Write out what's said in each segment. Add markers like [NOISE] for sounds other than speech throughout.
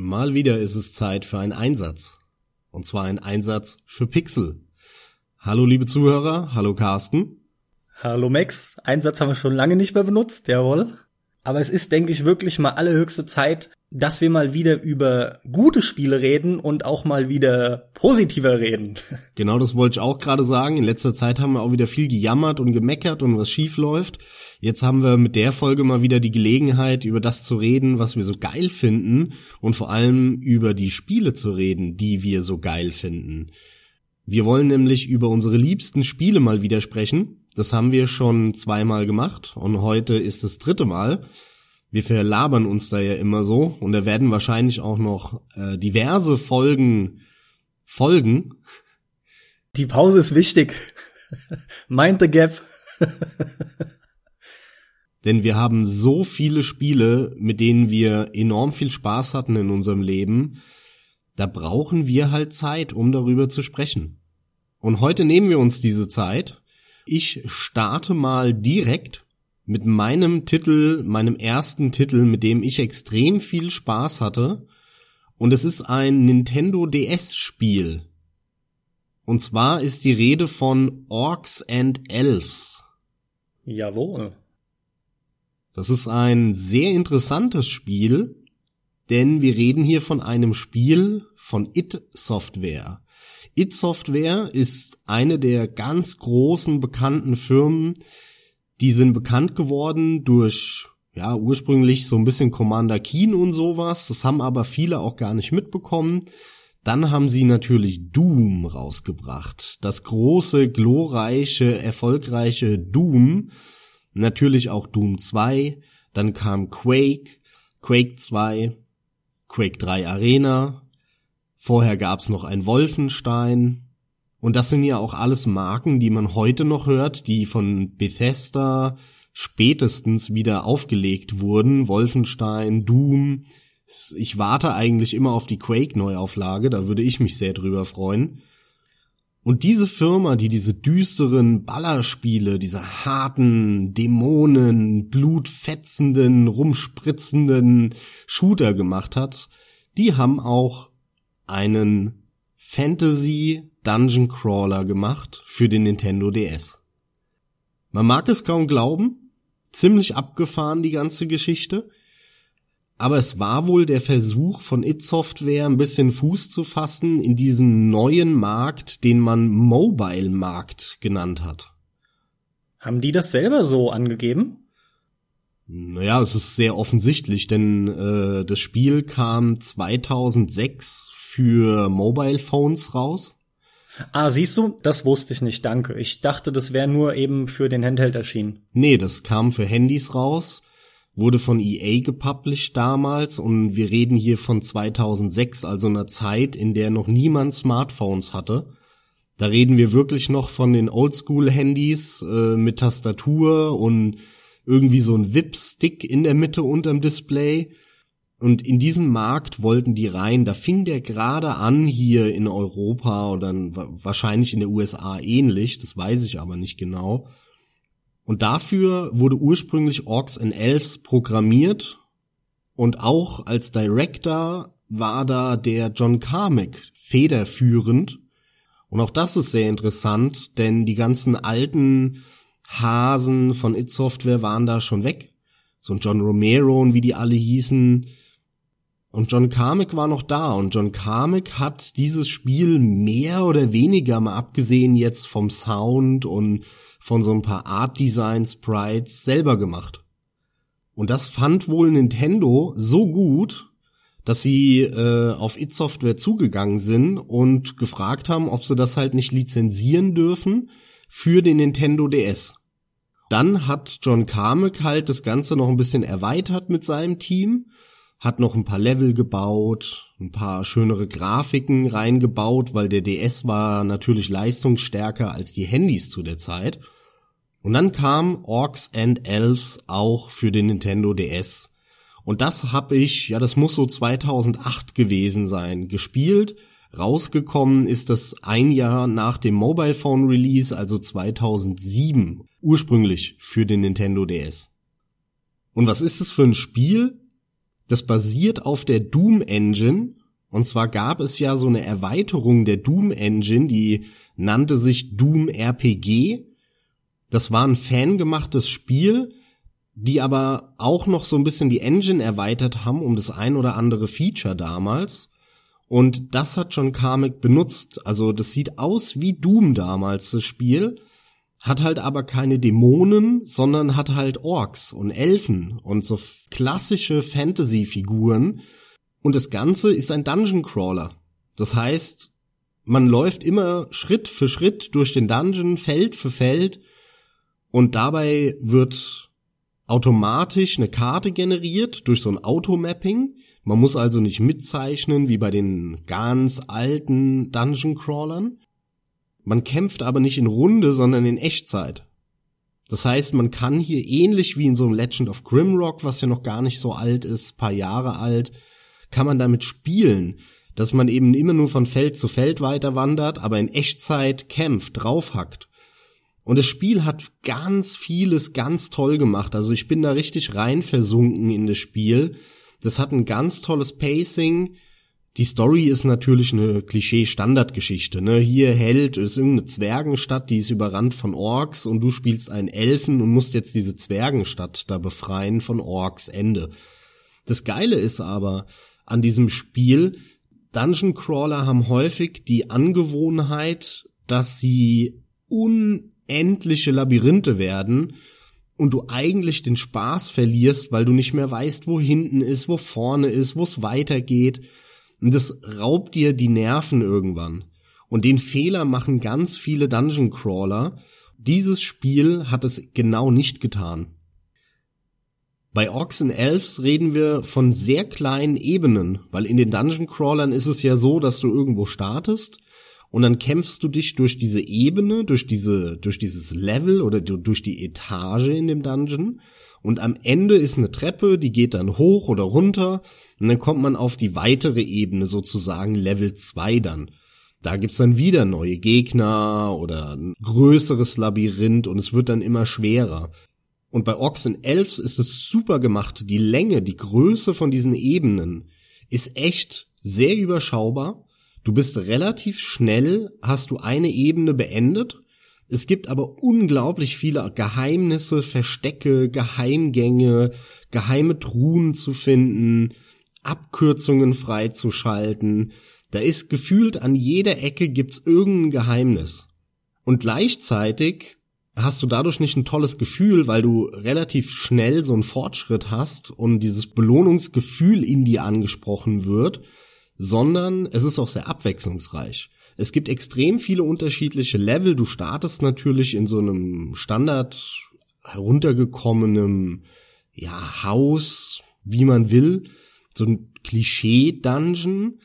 Mal wieder ist es Zeit für einen Einsatz. Und zwar ein Einsatz für Pixel. Hallo liebe Zuhörer, hallo Carsten. Hallo Max, Einsatz haben wir schon lange nicht mehr benutzt, jawohl. Aber es ist, denke ich, wirklich mal allerhöchste Zeit, dass wir mal wieder über gute Spiele reden und auch mal wieder positiver reden. [LAUGHS] Genau, das wollte ich auch gerade sagen. In letzter Zeit haben wir auch wieder viel gejammert und gemeckert und was schief läuft. Jetzt haben wir mit der Folge mal wieder die Gelegenheit, über das zu reden, was wir so geil finden und vor allem über die Spiele zu reden, die wir so geil finden. Wir wollen nämlich über unsere liebsten Spiele mal wieder sprechen. Das haben wir schon zweimal gemacht und heute ist das dritte Mal. Wir verlabern uns da ja immer so und da werden wahrscheinlich auch noch äh, diverse Folgen folgen. Die Pause ist wichtig. [LAUGHS] Mind the gap. [LAUGHS] Denn wir haben so viele Spiele, mit denen wir enorm viel Spaß hatten in unserem Leben. Da brauchen wir halt Zeit, um darüber zu sprechen. Und heute nehmen wir uns diese Zeit. Ich starte mal direkt mit meinem Titel, meinem ersten Titel, mit dem ich extrem viel Spaß hatte. Und es ist ein Nintendo DS Spiel. Und zwar ist die Rede von Orcs and Elves. Jawohl. Das ist ein sehr interessantes Spiel, denn wir reden hier von einem Spiel von It Software. It Software ist eine der ganz großen bekannten Firmen, die sind bekannt geworden durch ja, ursprünglich so ein bisschen Commander Keen und sowas. Das haben aber viele auch gar nicht mitbekommen. Dann haben sie natürlich Doom rausgebracht. Das große, glorreiche, erfolgreiche Doom. Natürlich auch Doom 2. Dann kam Quake, Quake 2, Quake 3 Arena. Vorher gab's noch ein Wolfenstein. Und das sind ja auch alles Marken, die man heute noch hört, die von Bethesda spätestens wieder aufgelegt wurden. Wolfenstein, Doom. Ich warte eigentlich immer auf die Quake-Neuauflage, da würde ich mich sehr drüber freuen. Und diese Firma, die diese düsteren Ballerspiele, diese harten, Dämonen, blutfetzenden, rumspritzenden Shooter gemacht hat, die haben auch einen Fantasy Dungeon Crawler gemacht für den Nintendo DS. Man mag es kaum glauben, ziemlich abgefahren die ganze Geschichte, aber es war wohl der Versuch von It Software ein bisschen Fuß zu fassen in diesem neuen Markt, den man Mobile Markt genannt hat. Haben die das selber so angegeben? Naja, es ist sehr offensichtlich, denn äh, das Spiel kam 2006 für Mobile Phones raus. Ah, siehst du, das wusste ich nicht, danke. Ich dachte, das wäre nur eben für den Handheld erschienen. Nee, das kam für Handys raus, wurde von EA gepublished damals und wir reden hier von 2006, also einer Zeit, in der noch niemand Smartphones hatte. Da reden wir wirklich noch von den Oldschool-Handys äh, mit Tastatur und irgendwie so ein VIP-Stick in der Mitte unterm Display. Und in diesen Markt wollten die rein. Da fing der gerade an hier in Europa oder wahrscheinlich in der USA ähnlich. Das weiß ich aber nicht genau. Und dafür wurde ursprünglich Orcs and Elves programmiert. Und auch als Director war da der John Carmack federführend. Und auch das ist sehr interessant, denn die ganzen alten Hasen von It Software waren da schon weg. So ein John Romero und wie die alle hießen, und John Carmack war noch da und John Carmack hat dieses Spiel mehr oder weniger mal abgesehen jetzt vom Sound und von so ein paar Art Design Sprites selber gemacht. Und das fand wohl Nintendo so gut, dass sie äh, auf It Software zugegangen sind und gefragt haben, ob sie das halt nicht lizenzieren dürfen für den Nintendo DS. Dann hat John Carmack halt das Ganze noch ein bisschen erweitert mit seinem Team hat noch ein paar Level gebaut, ein paar schönere Grafiken reingebaut, weil der DS war natürlich leistungsstärker als die Handys zu der Zeit. Und dann kam Orcs and Elves auch für den Nintendo DS. Und das habe ich, ja, das muss so 2008 gewesen sein, gespielt. Rausgekommen ist das ein Jahr nach dem Mobile Phone Release, also 2007, ursprünglich für den Nintendo DS. Und was ist es für ein Spiel? Das basiert auf der Doom Engine. Und zwar gab es ja so eine Erweiterung der Doom Engine, die nannte sich Doom RPG. Das war ein fangemachtes Spiel, die aber auch noch so ein bisschen die Engine erweitert haben um das ein oder andere Feature damals. Und das hat John Carmack benutzt. Also das sieht aus wie Doom damals, das Spiel. Hat halt aber keine Dämonen, sondern hat halt Orks und Elfen und so klassische Fantasy-Figuren. Und das Ganze ist ein Dungeon Crawler. Das heißt, man läuft immer Schritt für Schritt durch den Dungeon, Feld für Feld. Und dabei wird automatisch eine Karte generiert durch so ein Automapping. Man muss also nicht mitzeichnen wie bei den ganz alten Dungeon Crawlern. Man kämpft aber nicht in Runde, sondern in Echtzeit. Das heißt, man kann hier ähnlich wie in so einem Legend of Grimrock, was ja noch gar nicht so alt ist, paar Jahre alt, kann man damit spielen, dass man eben immer nur von Feld zu Feld weiter wandert, aber in Echtzeit kämpft, draufhackt. Und das Spiel hat ganz vieles ganz toll gemacht. Also ich bin da richtig rein versunken in das Spiel. Das hat ein ganz tolles Pacing. Die Story ist natürlich eine Klischee-Standardgeschichte. Ne? Hier Held ist irgendeine Zwergenstadt, die ist überrannt von Orks und du spielst einen Elfen und musst jetzt diese Zwergenstadt da befreien von Orks. Ende. Das Geile ist aber an diesem Spiel, Dungeon Crawler haben häufig die Angewohnheit, dass sie un endliche Labyrinthe werden und du eigentlich den Spaß verlierst, weil du nicht mehr weißt, wo hinten ist, wo vorne ist, wo es weitergeht. Und das raubt dir die Nerven irgendwann. Und den Fehler machen ganz viele Dungeon Crawler. Dieses Spiel hat es genau nicht getan. Bei Orcs and Elves reden wir von sehr kleinen Ebenen, weil in den Dungeon Crawlern ist es ja so, dass du irgendwo startest und dann kämpfst du dich durch diese Ebene, durch diese, durch dieses Level oder durch die Etage in dem Dungeon. Und am Ende ist eine Treppe, die geht dann hoch oder runter. Und dann kommt man auf die weitere Ebene, sozusagen Level 2 dann. Da gibt's dann wieder neue Gegner oder ein größeres Labyrinth und es wird dann immer schwerer. Und bei Orcs and Elves ist es super gemacht. Die Länge, die Größe von diesen Ebenen ist echt sehr überschaubar Du bist relativ schnell, hast du eine Ebene beendet. Es gibt aber unglaublich viele Geheimnisse, Verstecke, Geheimgänge, geheime Truhen zu finden, Abkürzungen freizuschalten. Da ist gefühlt an jeder Ecke gibt's irgendein Geheimnis. Und gleichzeitig hast du dadurch nicht ein tolles Gefühl, weil du relativ schnell so einen Fortschritt hast und dieses Belohnungsgefühl in dir angesprochen wird, sondern es ist auch sehr abwechslungsreich. Es gibt extrem viele unterschiedliche Level. Du startest natürlich in so einem Standard heruntergekommenem ja, Haus, wie man will, so ein Klischee-Dungeon.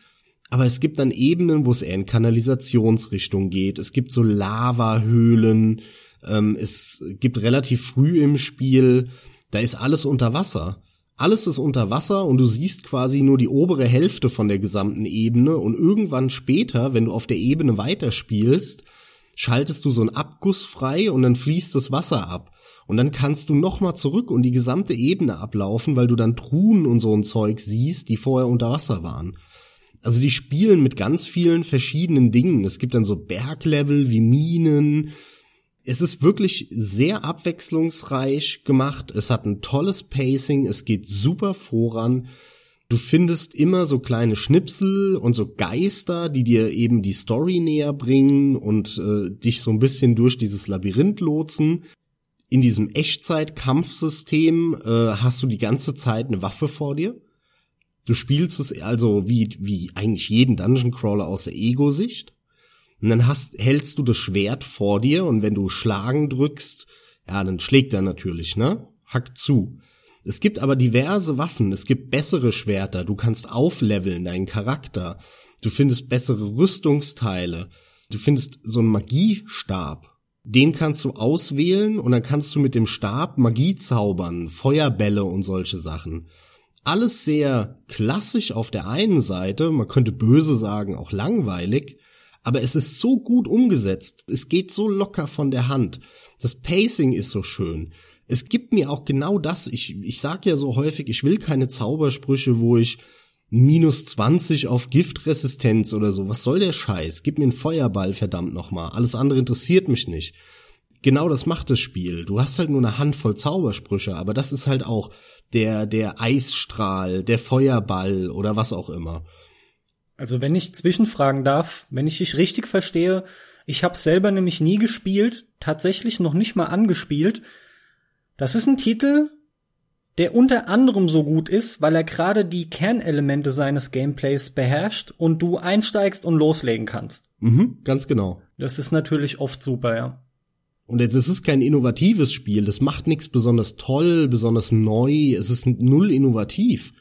Aber es gibt dann Ebenen, wo es eher in Kanalisationsrichtung geht. Es gibt so Lavahöhlen. Ähm, es gibt relativ früh im Spiel, da ist alles unter Wasser. Alles ist unter Wasser und du siehst quasi nur die obere Hälfte von der gesamten Ebene und irgendwann später, wenn du auf der Ebene weiterspielst, schaltest du so einen Abguss frei und dann fließt das Wasser ab. Und dann kannst du nochmal zurück und die gesamte Ebene ablaufen, weil du dann Truhen und so ein Zeug siehst, die vorher unter Wasser waren. Also die spielen mit ganz vielen verschiedenen Dingen. Es gibt dann so Berglevel wie Minen, es ist wirklich sehr abwechslungsreich gemacht. Es hat ein tolles Pacing. Es geht super voran. Du findest immer so kleine Schnipsel und so Geister, die dir eben die Story näher bringen und äh, dich so ein bisschen durch dieses Labyrinth lotsen. In diesem Echtzeit-Kampfsystem äh, hast du die ganze Zeit eine Waffe vor dir. Du spielst es also wie, wie eigentlich jeden Dungeon Crawler aus der Ego-Sicht. Und dann hast, hältst du das Schwert vor dir und wenn du Schlagen drückst, ja, dann schlägt er natürlich, ne? Hackt zu. Es gibt aber diverse Waffen, es gibt bessere Schwerter, du kannst aufleveln deinen Charakter, du findest bessere Rüstungsteile, du findest so einen Magiestab. Den kannst du auswählen und dann kannst du mit dem Stab Magie zaubern, Feuerbälle und solche Sachen. Alles sehr klassisch auf der einen Seite, man könnte böse sagen, auch langweilig, aber es ist so gut umgesetzt, es geht so locker von der Hand. Das Pacing ist so schön. es gibt mir auch genau das. Ich, ich sag ja so häufig, ich will keine Zaubersprüche, wo ich minus 20 auf Giftresistenz oder so. Was soll der Scheiß? Gib mir einen Feuerball, verdammt nochmal. Alles andere interessiert mich nicht. Genau das macht das Spiel. Du hast halt nur eine Handvoll Zaubersprüche, aber das ist halt auch der, der Eisstrahl, der Feuerball oder was auch immer. Also wenn ich zwischenfragen darf, wenn ich dich richtig verstehe, ich habe selber nämlich nie gespielt, tatsächlich noch nicht mal angespielt. Das ist ein Titel, der unter anderem so gut ist, weil er gerade die Kernelemente seines Gameplays beherrscht und du einsteigst und loslegen kannst. Mhm, ganz genau. Das ist natürlich oft super, ja. Und jetzt, es ist kein innovatives Spiel, das macht nichts besonders toll, besonders neu, es ist null innovativ.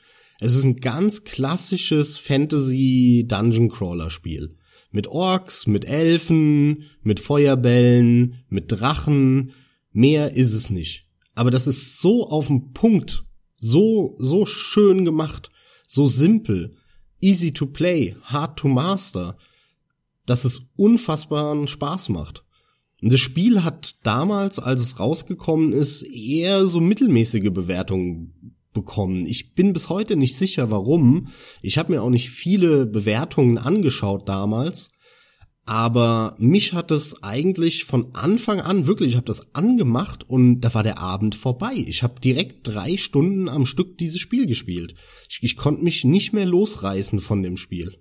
Es ist ein ganz klassisches Fantasy Dungeon Crawler Spiel. Mit Orks, mit Elfen, mit Feuerbällen, mit Drachen. Mehr ist es nicht. Aber das ist so auf den Punkt, so, so schön gemacht, so simpel, easy to play, hard to master, dass es unfassbaren Spaß macht. Und das Spiel hat damals, als es rausgekommen ist, eher so mittelmäßige Bewertungen bekommen. Ich bin bis heute nicht sicher, warum. Ich habe mir auch nicht viele Bewertungen angeschaut damals. Aber mich hat es eigentlich von Anfang an wirklich, ich habe das angemacht und da war der Abend vorbei. Ich habe direkt drei Stunden am Stück dieses Spiel gespielt. Ich, ich konnte mich nicht mehr losreißen von dem Spiel.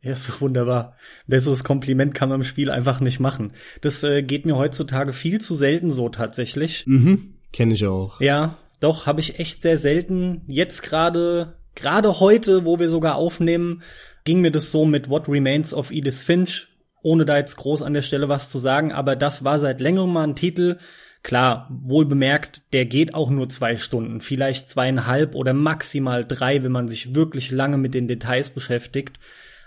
Ja, ist wunderbar. Besseres Kompliment kann man im Spiel einfach nicht machen. Das äh, geht mir heutzutage viel zu selten so tatsächlich. Mhm, kenne ich auch. Ja, doch, habe ich echt sehr selten. Jetzt gerade, gerade heute, wo wir sogar aufnehmen, ging mir das so mit What Remains of Edith Finch, ohne da jetzt groß an der Stelle was zu sagen, aber das war seit längerem mal ein Titel. Klar, wohl bemerkt, der geht auch nur zwei Stunden, vielleicht zweieinhalb oder maximal drei, wenn man sich wirklich lange mit den Details beschäftigt.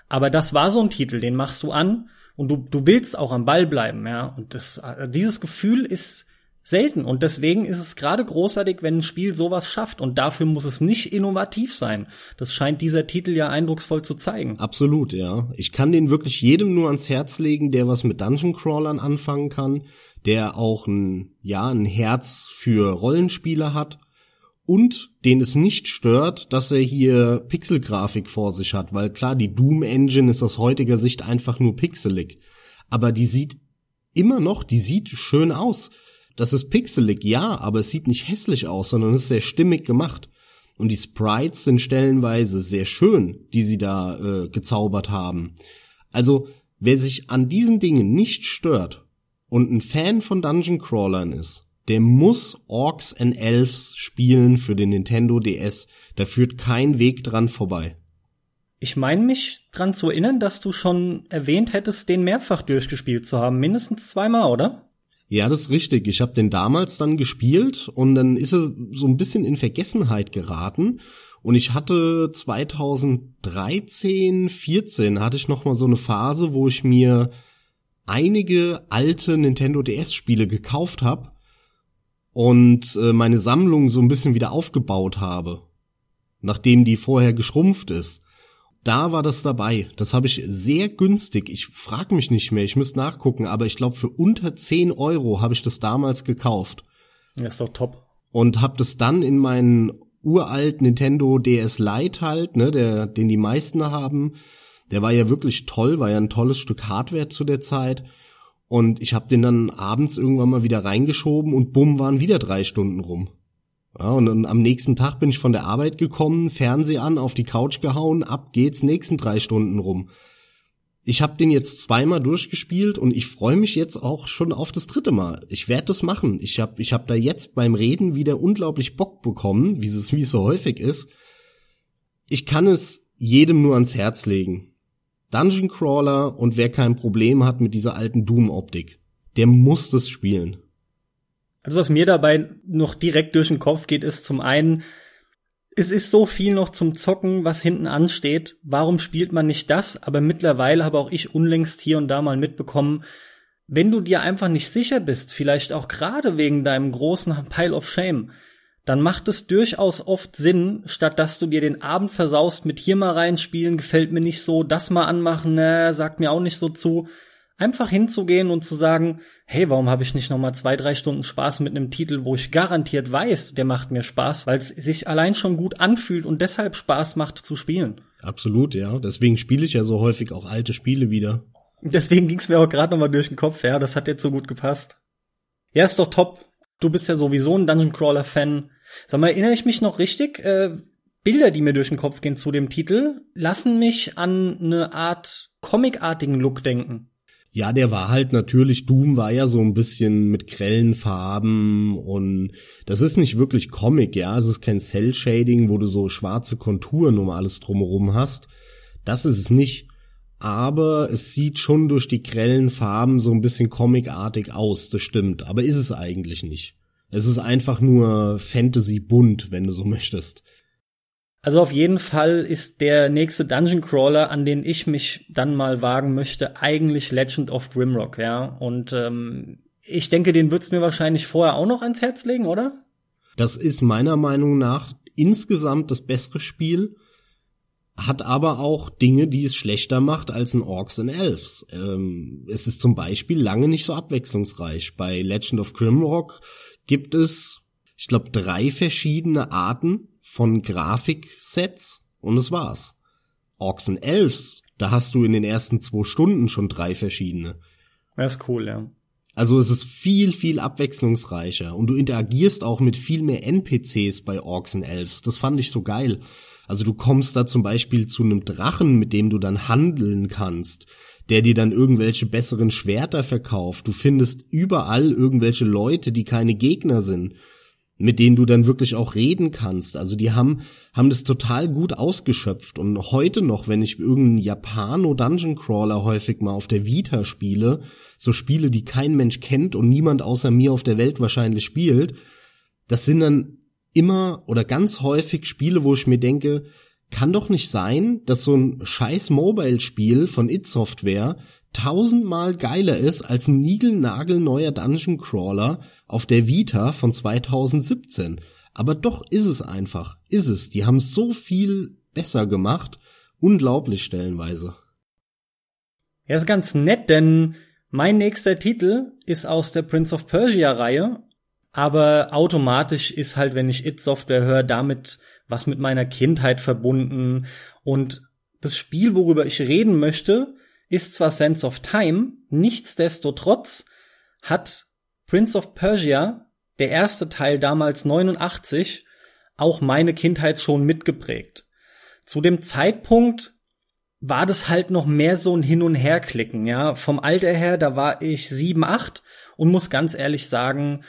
Aber das war so ein Titel, den machst du an und du, du willst auch am Ball bleiben, ja. Und das, dieses Gefühl ist selten. Und deswegen ist es gerade großartig, wenn ein Spiel sowas schafft. Und dafür muss es nicht innovativ sein. Das scheint dieser Titel ja eindrucksvoll zu zeigen. Absolut, ja. Ich kann den wirklich jedem nur ans Herz legen, der was mit Dungeon Crawlern anfangen kann, der auch ein, ja, ein Herz für Rollenspiele hat und den es nicht stört, dass er hier Pixelgrafik vor sich hat, weil klar, die Doom Engine ist aus heutiger Sicht einfach nur pixelig, aber die sieht immer noch, die sieht schön aus. Das ist pixelig, ja, aber es sieht nicht hässlich aus, sondern es ist sehr stimmig gemacht. Und die Sprites sind stellenweise sehr schön, die sie da äh, gezaubert haben. Also, wer sich an diesen Dingen nicht stört und ein Fan von Dungeon Crawlern ist, der muss Orcs and Elves spielen für den Nintendo DS. Da führt kein Weg dran vorbei. Ich meine mich dran zu erinnern, dass du schon erwähnt hättest, den mehrfach durchgespielt zu haben. Mindestens zweimal, oder? Ja, das ist richtig. Ich habe den damals dann gespielt und dann ist er so ein bisschen in Vergessenheit geraten. Und ich hatte 2013, 14 hatte ich noch mal so eine Phase, wo ich mir einige alte Nintendo DS Spiele gekauft habe und äh, meine Sammlung so ein bisschen wieder aufgebaut habe, nachdem die vorher geschrumpft ist. Da war das dabei. Das habe ich sehr günstig. Ich frag mich nicht mehr, ich müsste nachgucken, aber ich glaube für unter 10 Euro habe ich das damals gekauft. Das ist doch top. Und habe das dann in meinen uralt Nintendo DS Lite halt, ne, der, den die meisten haben. Der war ja wirklich toll, war ja ein tolles Stück Hardware zu der Zeit. Und ich habe den dann abends irgendwann mal wieder reingeschoben und bumm, waren wieder drei Stunden rum. Ja, und dann am nächsten Tag bin ich von der Arbeit gekommen, Fernseh an, auf die Couch gehauen, ab geht's, nächsten drei Stunden rum. Ich habe den jetzt zweimal durchgespielt und ich freue mich jetzt auch schon auf das dritte Mal. Ich werde das machen. Ich habe ich hab da jetzt beim Reden wieder unglaublich Bock bekommen, wie es, wie so häufig ist. Ich kann es jedem nur ans Herz legen. Dungeon Crawler und wer kein Problem hat mit dieser alten Doom-Optik, der muss das spielen. Also was mir dabei noch direkt durch den Kopf geht, ist zum einen, es ist so viel noch zum Zocken, was hinten ansteht. Warum spielt man nicht das? Aber mittlerweile habe auch ich unlängst hier und da mal mitbekommen, wenn du dir einfach nicht sicher bist, vielleicht auch gerade wegen deinem großen [LAUGHS] Pile of Shame, dann macht es durchaus oft Sinn, statt dass du dir den Abend versaust mit hier mal reinspielen, gefällt mir nicht so, das mal anmachen, ne, sagt mir auch nicht so zu, Einfach hinzugehen und zu sagen, hey, warum habe ich nicht noch mal zwei, drei Stunden Spaß mit einem Titel, wo ich garantiert weiß, der macht mir Spaß, weil es sich allein schon gut anfühlt und deshalb Spaß macht zu spielen. Absolut, ja. Deswegen spiele ich ja so häufig auch alte Spiele wieder. Deswegen ging's mir auch gerade noch mal durch den Kopf, ja, das hat jetzt so gut gepasst. Ja, ist doch top. Du bist ja sowieso ein Dungeon Crawler Fan. Sag mal, erinnere ich mich noch richtig? Äh, Bilder, die mir durch den Kopf gehen zu dem Titel, lassen mich an eine Art comicartigen Look denken. Ja, der war halt natürlich, Doom war ja so ein bisschen mit grellen Farben und das ist nicht wirklich Comic, ja, es ist kein Cell-Shading, wo du so schwarze Konturen um alles drumherum hast. Das ist es nicht. Aber es sieht schon durch die grellen Farben so ein bisschen comicartig aus, das stimmt. Aber ist es eigentlich nicht. Es ist einfach nur Fantasy bunt, wenn du so [LAUGHS] möchtest. Also auf jeden Fall ist der nächste Dungeon Crawler, an den ich mich dann mal wagen möchte, eigentlich Legend of Grimrock, ja. Und ähm, ich denke, den wird's mir wahrscheinlich vorher auch noch ans Herz legen, oder? Das ist meiner Meinung nach insgesamt das bessere Spiel, hat aber auch Dinge, die es schlechter macht als ein Orcs and Elves. Ähm, es ist zum Beispiel lange nicht so abwechslungsreich. Bei Legend of Grimrock gibt es, ich glaube, drei verschiedene Arten von Grafiksets und es war's. Orcs and Elves, da hast du in den ersten zwei Stunden schon drei verschiedene. Das ist cool, ja. Also es ist viel, viel abwechslungsreicher und du interagierst auch mit viel mehr NPCs bei Orcs and Elves. Das fand ich so geil. Also du kommst da zum Beispiel zu einem Drachen, mit dem du dann handeln kannst, der dir dann irgendwelche besseren Schwerter verkauft. Du findest überall irgendwelche Leute, die keine Gegner sind mit denen du dann wirklich auch reden kannst. Also die haben, haben das total gut ausgeschöpft. Und heute noch, wenn ich irgendeinen Japano-Dungeon Crawler häufig mal auf der Vita spiele, so Spiele, die kein Mensch kennt und niemand außer mir auf der Welt wahrscheinlich spielt, das sind dann immer oder ganz häufig Spiele, wo ich mir denke, kann doch nicht sein, dass so ein scheiß Mobile-Spiel von It Software tausendmal geiler ist als ein niegelnagelneuer Dungeon Crawler auf der Vita von 2017. Aber doch ist es einfach, ist es. Die haben so viel besser gemacht. Unglaublich stellenweise. Ja, ist ganz nett, denn mein nächster Titel ist aus der Prince of Persia Reihe, aber automatisch ist halt, wenn ich It Software höre, damit was mit meiner Kindheit verbunden und das Spiel, worüber ich reden möchte, ist zwar Sense of Time, nichtsdestotrotz hat Prince of Persia, der erste Teil damals 89, auch meine Kindheit schon mitgeprägt. Zu dem Zeitpunkt war das halt noch mehr so ein Hin- und Herklicken, ja. Vom Alter her, da war ich sieben, acht und muss ganz ehrlich sagen,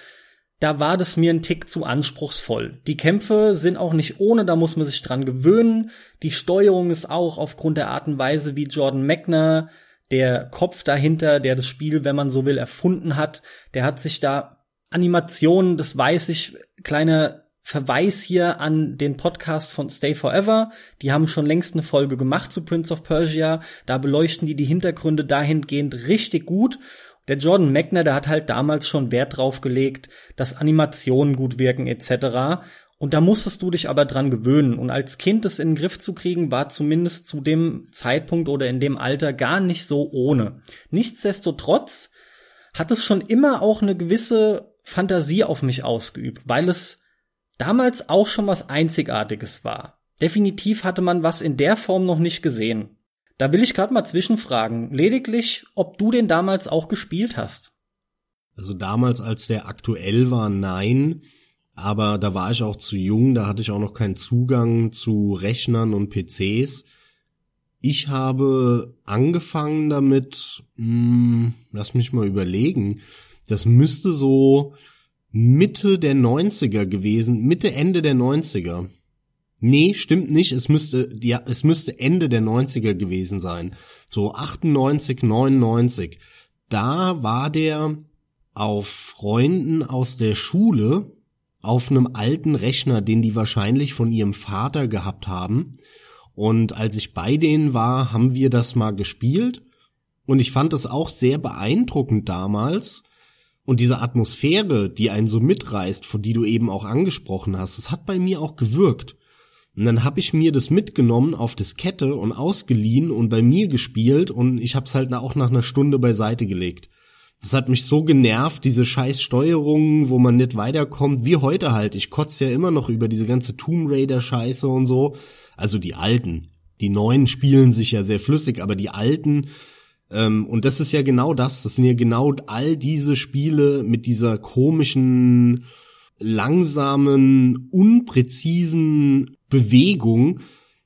da war das mir ein Tick zu anspruchsvoll. Die Kämpfe sind auch nicht ohne, da muss man sich dran gewöhnen. Die Steuerung ist auch aufgrund der Art und Weise, wie Jordan Mechner, der Kopf dahinter, der das Spiel, wenn man so will, erfunden hat, der hat sich da Animationen, das weiß ich, kleiner Verweis hier an den Podcast von Stay Forever. Die haben schon längst eine Folge gemacht zu Prince of Persia. Da beleuchten die die Hintergründe dahingehend richtig gut. Der Jordan Mechner, der hat halt damals schon Wert drauf gelegt, dass Animationen gut wirken etc. Und da musstest du dich aber dran gewöhnen. Und als Kind das in den Griff zu kriegen, war zumindest zu dem Zeitpunkt oder in dem Alter gar nicht so ohne. Nichtsdestotrotz hat es schon immer auch eine gewisse Fantasie auf mich ausgeübt, weil es damals auch schon was Einzigartiges war. Definitiv hatte man was in der Form noch nicht gesehen. Da will ich gerade mal zwischenfragen. Lediglich, ob du den damals auch gespielt hast. Also damals, als der aktuell war, nein. Aber da war ich auch zu jung, da hatte ich auch noch keinen Zugang zu Rechnern und PCs. Ich habe angefangen damit, mh, hm, lass mich mal überlegen, das müsste so Mitte der 90er gewesen, Mitte, Ende der 90er. Nee, stimmt nicht. Es müsste, ja, es müsste Ende der 90er gewesen sein. So 98, 99. Da war der auf Freunden aus der Schule auf einem alten Rechner, den die wahrscheinlich von ihrem Vater gehabt haben. Und als ich bei denen war, haben wir das mal gespielt. Und ich fand das auch sehr beeindruckend damals. Und diese Atmosphäre, die einen so mitreißt, von die du eben auch angesprochen hast, das hat bei mir auch gewirkt. Und dann habe ich mir das mitgenommen auf Diskette und ausgeliehen und bei mir gespielt und ich habe es halt auch nach einer Stunde beiseite gelegt. Das hat mich so genervt, diese scheiß Steuerungen, wo man nicht weiterkommt, wie heute halt. Ich kotze ja immer noch über diese ganze Tomb Raider Scheiße und so. Also die alten. Die neuen spielen sich ja sehr flüssig, aber die alten, ähm, und das ist ja genau das, das sind ja genau all diese Spiele mit dieser komischen, langsamen, unpräzisen Bewegung.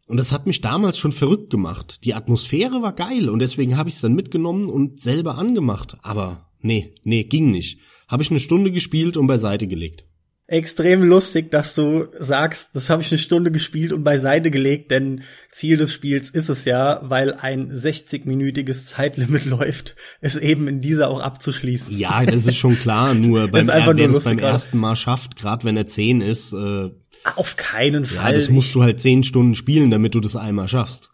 Und das hat mich damals schon verrückt gemacht. Die Atmosphäre war geil und deswegen habe ich es dann mitgenommen und selber angemacht. Aber nee, nee, ging nicht. Habe ich eine Stunde gespielt und beiseite gelegt extrem lustig, dass du sagst, das habe ich eine Stunde gespielt und beiseite gelegt, denn Ziel des Spiels ist es ja, weil ein 60-minütiges Zeitlimit [LAUGHS] läuft, es eben in dieser auch abzuschließen. Ja, das ist schon klar, [LAUGHS] nur beim, er, beim ersten Mal schafft, gerade wenn er 10 ist, äh, auf keinen Fall. Ja, das musst du halt 10 Stunden spielen, damit du das einmal schaffst.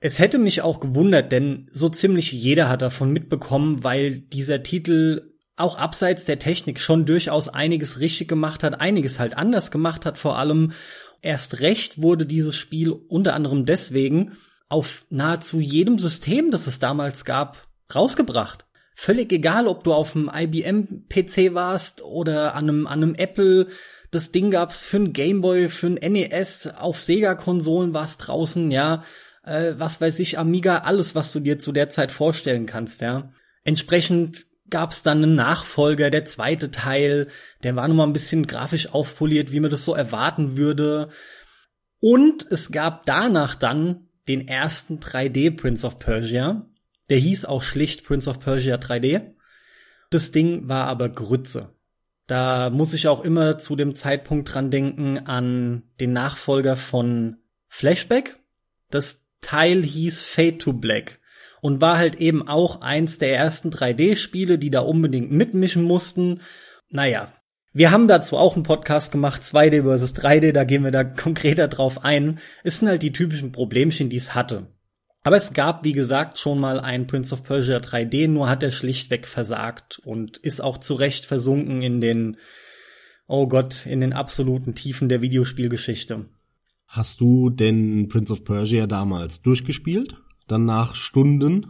Es hätte mich auch gewundert, denn so ziemlich jeder hat davon mitbekommen, weil dieser Titel auch abseits der Technik schon durchaus einiges richtig gemacht hat, einiges halt anders gemacht hat vor allem. Erst recht wurde dieses Spiel unter anderem deswegen auf nahezu jedem System, das es damals gab, rausgebracht. Völlig egal, ob du auf einem IBM-PC warst oder an einem, an einem Apple. Das Ding gab's für ein Gameboy, für ein NES, auf Sega-Konsolen war es draußen, ja. Äh, was weiß ich, Amiga, alles, was du dir zu der Zeit vorstellen kannst, ja. Entsprechend gab es dann einen Nachfolger, der zweite Teil, der war nochmal ein bisschen grafisch aufpoliert, wie man das so erwarten würde. Und es gab danach dann den ersten 3D Prince of Persia. Der hieß auch schlicht Prince of Persia 3D. Das Ding war aber Grütze. Da muss ich auch immer zu dem Zeitpunkt dran denken an den Nachfolger von Flashback. Das Teil hieß Fade to Black und war halt eben auch eins der ersten 3D-Spiele, die da unbedingt mitmischen mussten. Naja, wir haben dazu auch einen Podcast gemacht, 2D versus 3D, da gehen wir da [LAUGHS] konkreter drauf ein. Es sind halt die typischen Problemchen, die es hatte. Aber es gab, wie gesagt, schon mal ein Prince of Persia 3D, nur hat er schlichtweg versagt und ist auch zu Recht versunken in den, oh Gott, in den absoluten Tiefen der Videospielgeschichte. Hast du denn Prince of Persia damals durchgespielt? dann nach Stunden?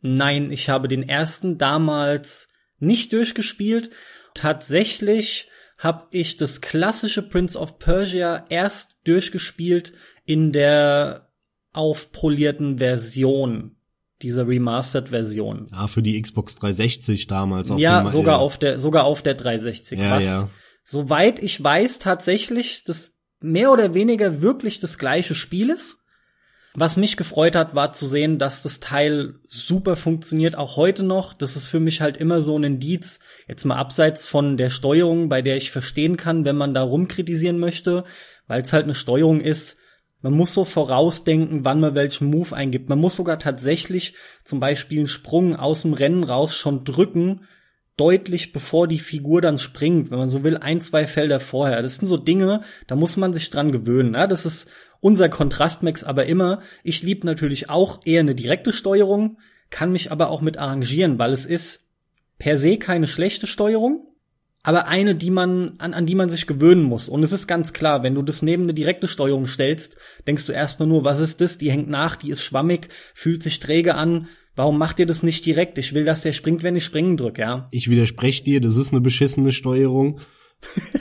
Nein, ich habe den ersten damals nicht durchgespielt. Tatsächlich habe ich das klassische Prince of Persia erst durchgespielt in der aufpolierten Version dieser Remastered-Version. Ja, für die Xbox 360 damals. Auf ja, sogar auf der, sogar auf der 360. Ja, was, ja. soweit ich weiß, tatsächlich das mehr oder weniger wirklich das gleiche Spiel ist. Was mich gefreut hat, war zu sehen, dass das Teil super funktioniert, auch heute noch. Das ist für mich halt immer so ein Indiz, jetzt mal abseits von der Steuerung, bei der ich verstehen kann, wenn man da rumkritisieren möchte, weil es halt eine Steuerung ist. Man muss so vorausdenken, wann man welchen Move eingibt. Man muss sogar tatsächlich zum Beispiel einen Sprung aus dem Rennen raus schon drücken, deutlich bevor die Figur dann springt, wenn man so will, ein, zwei Felder vorher. Das sind so Dinge, da muss man sich dran gewöhnen. Ja? Das ist unser Kontrastmax aber immer. Ich lieb natürlich auch eher eine direkte Steuerung, kann mich aber auch mit arrangieren, weil es ist per se keine schlechte Steuerung, aber eine, die man, an, an die man sich gewöhnen muss. Und es ist ganz klar, wenn du das neben eine direkte Steuerung stellst, denkst du erstmal nur, was ist das? Die hängt nach, die ist schwammig, fühlt sich träge an. Warum macht ihr das nicht direkt? Ich will, dass der springt, wenn ich springen drücke, ja. Ich widerspreche dir, das ist eine beschissene Steuerung.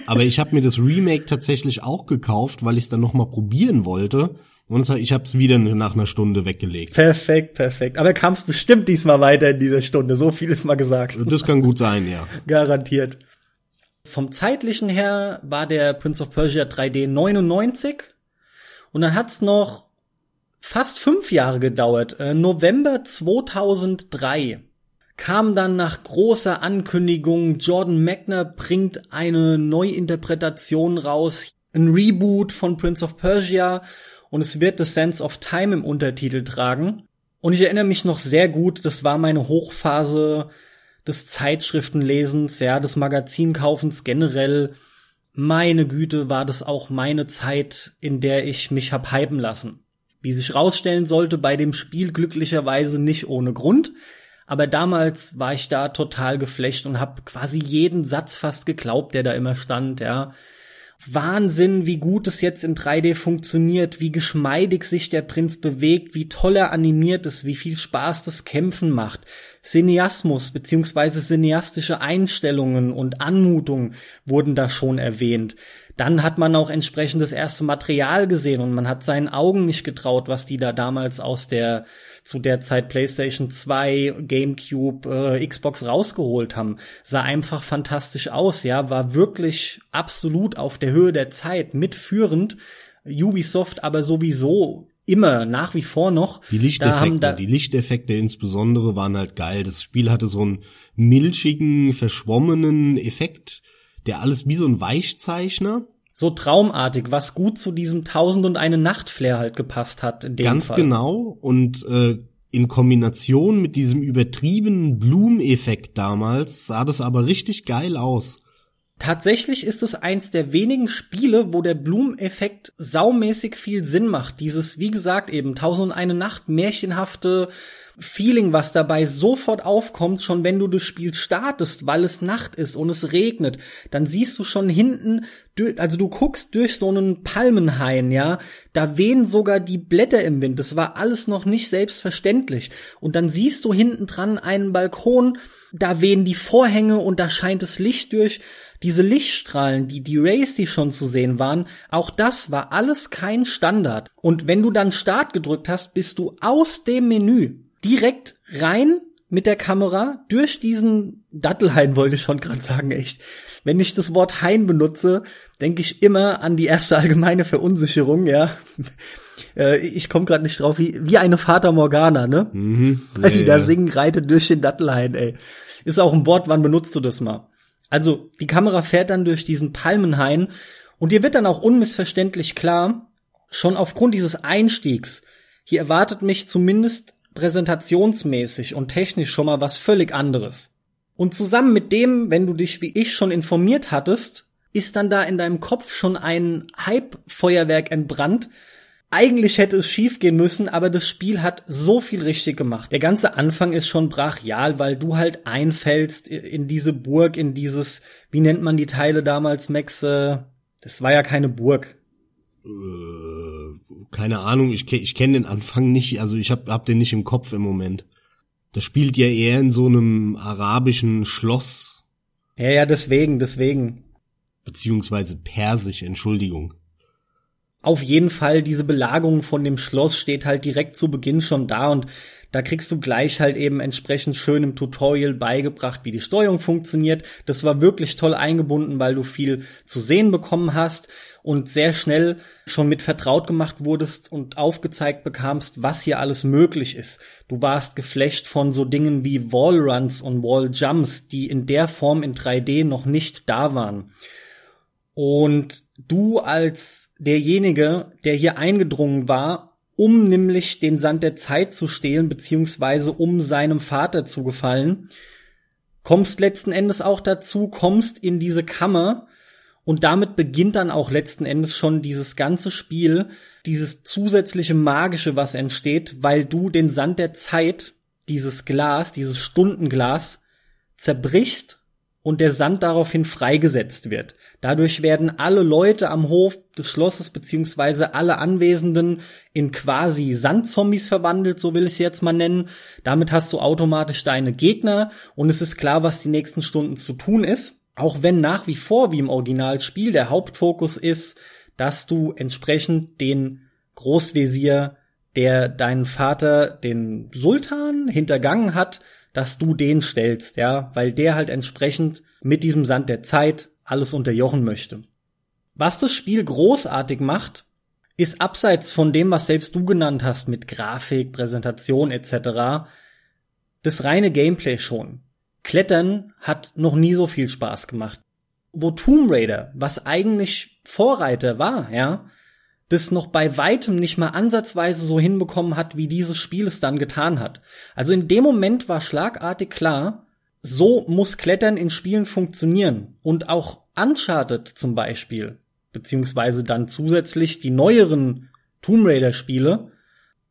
Aber ich habe mir das Remake tatsächlich auch gekauft, weil ich es dann noch mal probieren wollte. Und ich habe es wieder nach einer Stunde weggelegt. Perfekt, perfekt. Aber kam es bestimmt diesmal weiter in dieser Stunde. So viel ist mal gesagt. Das kann gut sein, ja. Garantiert. Vom zeitlichen her war der Prince of Persia 3D 99. Und dann hat's noch fast fünf Jahre gedauert. Äh, November 2003 kam dann nach großer Ankündigung, Jordan Magner bringt eine Neuinterpretation raus, ein Reboot von Prince of Persia und es wird The Sense of Time im Untertitel tragen. Und ich erinnere mich noch sehr gut, das war meine Hochphase des Zeitschriftenlesens, ja, des Magazinkaufens generell. Meine Güte, war das auch meine Zeit, in der ich mich hab hypen lassen. Wie sich rausstellen sollte bei dem Spiel glücklicherweise nicht ohne Grund. Aber damals war ich da total geflecht und habe quasi jeden Satz fast geglaubt, der da immer stand, ja. Wahnsinn, wie gut es jetzt in 3D funktioniert, wie geschmeidig sich der Prinz bewegt, wie toll er animiert ist, wie viel Spaß das Kämpfen macht. Cineasmus beziehungsweise cineastische Einstellungen und Anmutung wurden da schon erwähnt. Dann hat man auch entsprechend das erste Material gesehen und man hat seinen Augen nicht getraut, was die da damals aus der zu der Zeit PlayStation 2, GameCube, äh, Xbox rausgeholt haben. Sah einfach fantastisch aus, ja, war wirklich absolut auf der Höhe der Zeit, mitführend. Ubisoft aber sowieso immer nach wie vor noch. Die Lichteffekte, da die Lichteffekte insbesondere waren halt geil. Das Spiel hatte so einen milchigen, verschwommenen Effekt der alles wie so ein Weichzeichner. So traumartig, was gut zu diesem Tausend und eine Nacht Flair halt gepasst hat. In dem Ganz Fall. genau. Und äh, in Kombination mit diesem übertriebenen Blumeneffekt damals sah das aber richtig geil aus. Tatsächlich ist es eins der wenigen Spiele, wo der Blumeneffekt saumäßig viel Sinn macht. Dieses, wie gesagt, eben Tausend und eine Nacht, märchenhafte Feeling, was dabei sofort aufkommt, schon wenn du das Spiel startest, weil es Nacht ist und es regnet, dann siehst du schon hinten, also du guckst durch so einen Palmenhain, ja, da wehen sogar die Blätter im Wind. Das war alles noch nicht selbstverständlich. Und dann siehst du hinten dran einen Balkon, da wehen die Vorhänge und da scheint das Licht durch. Diese Lichtstrahlen, die, die Rays, die schon zu sehen waren, auch das war alles kein Standard. Und wenn du dann Start gedrückt hast, bist du aus dem Menü direkt rein mit der Kamera durch diesen Dattelhain wollte ich schon gerade sagen, echt. Wenn ich das Wort Hain benutze, denke ich immer an die erste allgemeine Verunsicherung, ja. Äh, ich komme gerade nicht drauf, wie, wie eine Vater Morgana, ne? Mhm, ja, [LAUGHS] die da ja. singen, reitet durch den Dattelhain, ey. Ist auch ein Wort, wann benutzt du das mal? Also, die Kamera fährt dann durch diesen Palmenhain und dir wird dann auch unmissverständlich klar, schon aufgrund dieses Einstiegs, hier erwartet mich zumindest präsentationsmäßig und technisch schon mal was völlig anderes. Und zusammen mit dem, wenn du dich wie ich schon informiert hattest, ist dann da in deinem Kopf schon ein Hype-Feuerwerk entbrannt. Eigentlich hätte es schief gehen müssen, aber das Spiel hat so viel richtig gemacht. Der ganze Anfang ist schon brachial, weil du halt einfällst in diese Burg, in dieses, wie nennt man die Teile damals, Max? Äh, das war ja keine Burg. Äh, keine Ahnung, ich, ich kenne den Anfang nicht, also ich hab, hab den nicht im Kopf im Moment. Das spielt ja eher in so einem arabischen Schloss. Ja, ja, deswegen, deswegen. Beziehungsweise persisch, Entschuldigung. Auf jeden Fall, diese Belagerung von dem Schloss steht halt direkt zu Beginn schon da und da kriegst du gleich halt eben entsprechend schön im Tutorial beigebracht, wie die Steuerung funktioniert. Das war wirklich toll eingebunden, weil du viel zu sehen bekommen hast und sehr schnell schon mit vertraut gemacht wurdest und aufgezeigt bekamst, was hier alles möglich ist. Du warst geflecht von so Dingen wie Wallruns und Walljumps, die in der Form in 3D noch nicht da waren. Und du als derjenige, der hier eingedrungen war um nämlich den Sand der Zeit zu stehlen, beziehungsweise um seinem Vater zu gefallen. Kommst letzten Endes auch dazu, kommst in diese Kammer und damit beginnt dann auch letzten Endes schon dieses ganze Spiel, dieses zusätzliche Magische, was entsteht, weil du den Sand der Zeit, dieses Glas, dieses Stundenglas, zerbrichst und der Sand daraufhin freigesetzt wird. Dadurch werden alle Leute am Hof des Schlosses beziehungsweise alle Anwesenden in quasi Sandzombies verwandelt, so will ich es jetzt mal nennen. Damit hast du automatisch deine Gegner und es ist klar, was die nächsten Stunden zu tun ist. Auch wenn nach wie vor, wie im Originalspiel, der Hauptfokus ist, dass du entsprechend den Großvezier, der deinen Vater, den Sultan, hintergangen hat, dass du den stellst, ja, weil der halt entsprechend mit diesem Sand der Zeit alles unterjochen möchte. Was das Spiel großartig macht, ist abseits von dem, was selbst du genannt hast mit Grafik, Präsentation etc., das reine Gameplay schon. Klettern hat noch nie so viel Spaß gemacht. Wo Tomb Raider, was eigentlich Vorreiter war, ja, das noch bei weitem nicht mal ansatzweise so hinbekommen hat, wie dieses Spiel es dann getan hat. Also in dem Moment war schlagartig klar, so muss Klettern in Spielen funktionieren. Und auch Uncharted zum Beispiel, beziehungsweise dann zusätzlich die neueren Tomb Raider Spiele,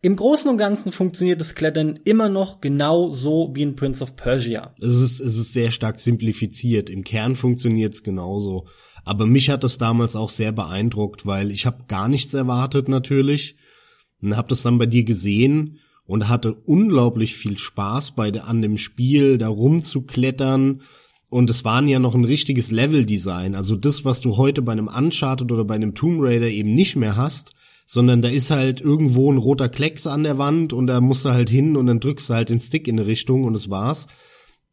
im Großen und Ganzen funktioniert das Klettern immer noch genau so wie in Prince of Persia. Es ist, es ist sehr stark simplifiziert. Im Kern funktioniert es genauso. Aber mich hat das damals auch sehr beeindruckt, weil ich habe gar nichts erwartet natürlich und habe das dann bei dir gesehen und hatte unglaublich viel Spaß bei an dem Spiel, da rumzuklettern. Und es waren ja noch ein richtiges Level-Design. Also das, was du heute bei einem Uncharted oder bei einem Tomb Raider eben nicht mehr hast, sondern da ist halt irgendwo ein roter Klecks an der Wand und da musst du halt hin und dann drückst du halt den Stick in eine Richtung und es war's.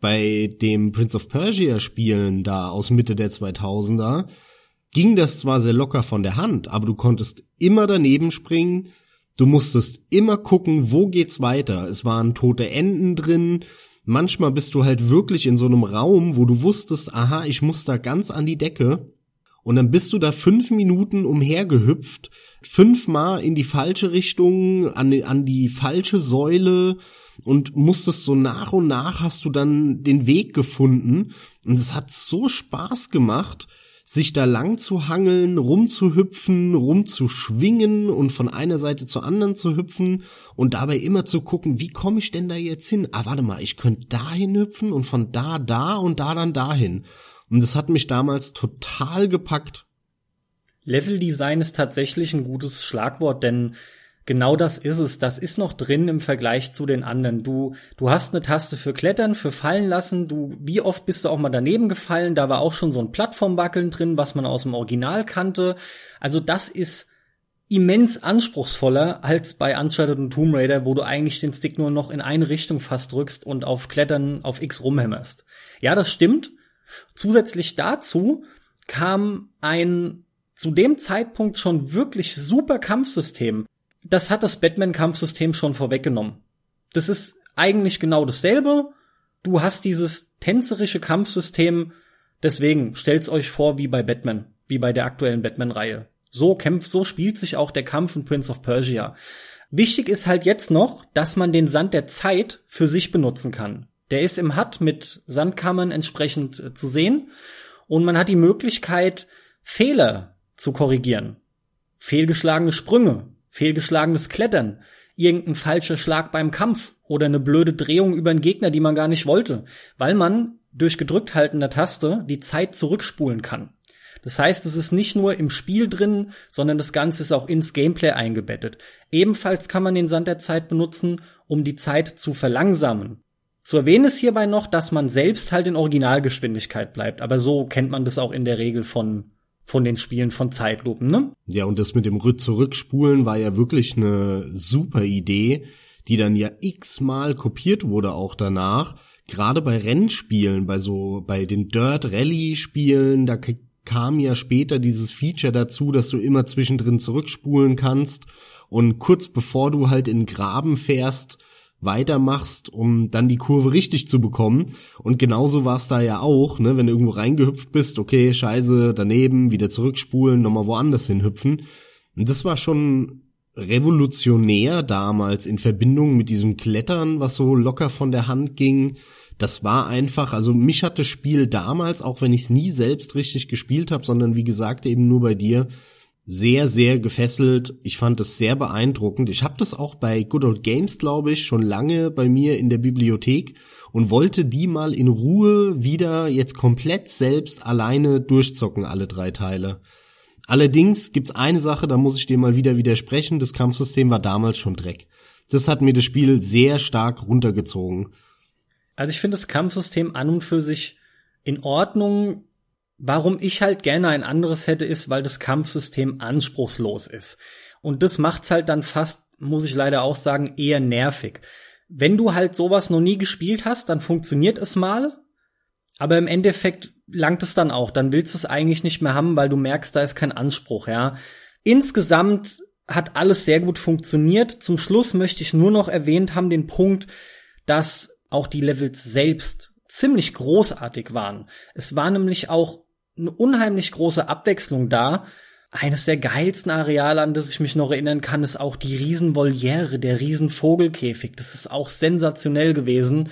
Bei dem Prince of Persia Spielen da aus Mitte der 2000er ging das zwar sehr locker von der Hand, aber du konntest immer daneben springen, Du musstest immer gucken, wo geht's weiter. Es waren tote Enden drin. Manchmal bist du halt wirklich in so einem Raum, wo du wusstest, aha, ich muss da ganz an die Decke. Und dann bist du da fünf Minuten umhergehüpft, fünfmal in die falsche Richtung, an an die falsche Säule und musstest so nach und nach hast du dann den Weg gefunden. Und es hat so Spaß gemacht sich da lang zu hangeln, rumzuhüpfen, rumzuschwingen und von einer Seite zur anderen zu hüpfen und dabei immer zu gucken, wie komme ich denn da jetzt hin? Ah, warte mal, ich könnte dahin hüpfen und von da da und da dann dahin. Und das hat mich damals total gepackt. Leveldesign ist tatsächlich ein gutes Schlagwort, denn Genau das ist es. Das ist noch drin im Vergleich zu den anderen. Du, du hast eine Taste für Klettern, für Fallen lassen. Du, wie oft bist du auch mal daneben gefallen? Da war auch schon so ein Plattformwackeln drin, was man aus dem Original kannte. Also das ist immens anspruchsvoller als bei Uncharted und Tomb Raider, wo du eigentlich den Stick nur noch in eine Richtung fast drückst und auf Klettern auf X rumhämmerst. Ja, das stimmt. Zusätzlich dazu kam ein zu dem Zeitpunkt schon wirklich super Kampfsystem das hat das Batman-Kampfsystem schon vorweggenommen. Das ist eigentlich genau dasselbe. Du hast dieses tänzerische Kampfsystem, deswegen stellt's euch vor wie bei Batman, wie bei der aktuellen Batman-Reihe. So kämpft, so spielt sich auch der Kampf in Prince of Persia. Wichtig ist halt jetzt noch, dass man den Sand der Zeit für sich benutzen kann. Der ist im HUD mit Sandkammern entsprechend äh, zu sehen und man hat die Möglichkeit, Fehler zu korrigieren. Fehlgeschlagene Sprünge, fehlgeschlagenes Klettern, irgendein falscher Schlag beim Kampf oder eine blöde Drehung über einen Gegner, die man gar nicht wollte, weil man durch gedrückt halten der Taste die Zeit zurückspulen kann. Das heißt, es ist nicht nur im Spiel drin, sondern das Ganze ist auch ins Gameplay eingebettet. Ebenfalls kann man den Sand der Zeit benutzen, um die Zeit zu verlangsamen. Zu erwähnen ist hierbei noch, dass man selbst halt in Originalgeschwindigkeit bleibt, aber so kennt man das auch in der Regel von von den Spielen von Zeitlupen, ne? Ja, und das mit dem Zurückspulen war ja wirklich eine super Idee, die dann ja x-mal kopiert wurde auch danach. Gerade bei Rennspielen, bei so, bei den Dirt Rally Spielen, da kam ja später dieses Feature dazu, dass du immer zwischendrin zurückspulen kannst und kurz bevor du halt in Graben fährst, weitermachst, um dann die Kurve richtig zu bekommen. Und genauso war es da ja auch, ne, wenn du irgendwo reingehüpft bist, okay, scheiße, daneben, wieder zurückspulen, nochmal woanders hinhüpfen. Und das war schon revolutionär damals in Verbindung mit diesem Klettern, was so locker von der Hand ging. Das war einfach, also mich hat das Spiel damals, auch wenn ich es nie selbst richtig gespielt habe, sondern wie gesagt eben nur bei dir, sehr, sehr gefesselt. Ich fand es sehr beeindruckend. Ich habe das auch bei Good Old Games, glaube ich, schon lange bei mir in der Bibliothek und wollte die mal in Ruhe wieder jetzt komplett selbst alleine durchzocken, alle drei Teile. Allerdings gibt's eine Sache, da muss ich dir mal wieder widersprechen. Das Kampfsystem war damals schon Dreck. Das hat mir das Spiel sehr stark runtergezogen. Also ich finde das Kampfsystem an und für sich in Ordnung Warum ich halt gerne ein anderes hätte, ist, weil das Kampfsystem anspruchslos ist. Und das macht's halt dann fast, muss ich leider auch sagen, eher nervig. Wenn du halt sowas noch nie gespielt hast, dann funktioniert es mal, aber im Endeffekt langt es dann auch. Dann willst du es eigentlich nicht mehr haben, weil du merkst, da ist kein Anspruch, ja. Insgesamt hat alles sehr gut funktioniert. Zum Schluss möchte ich nur noch erwähnt haben den Punkt, dass auch die Levels selbst ziemlich großartig waren. Es war nämlich auch eine unheimlich große Abwechslung da. Eines der geilsten Areale, an das ich mich noch erinnern kann, ist auch die Riesenvoliere, der Riesenvogelkäfig. Das ist auch sensationell gewesen.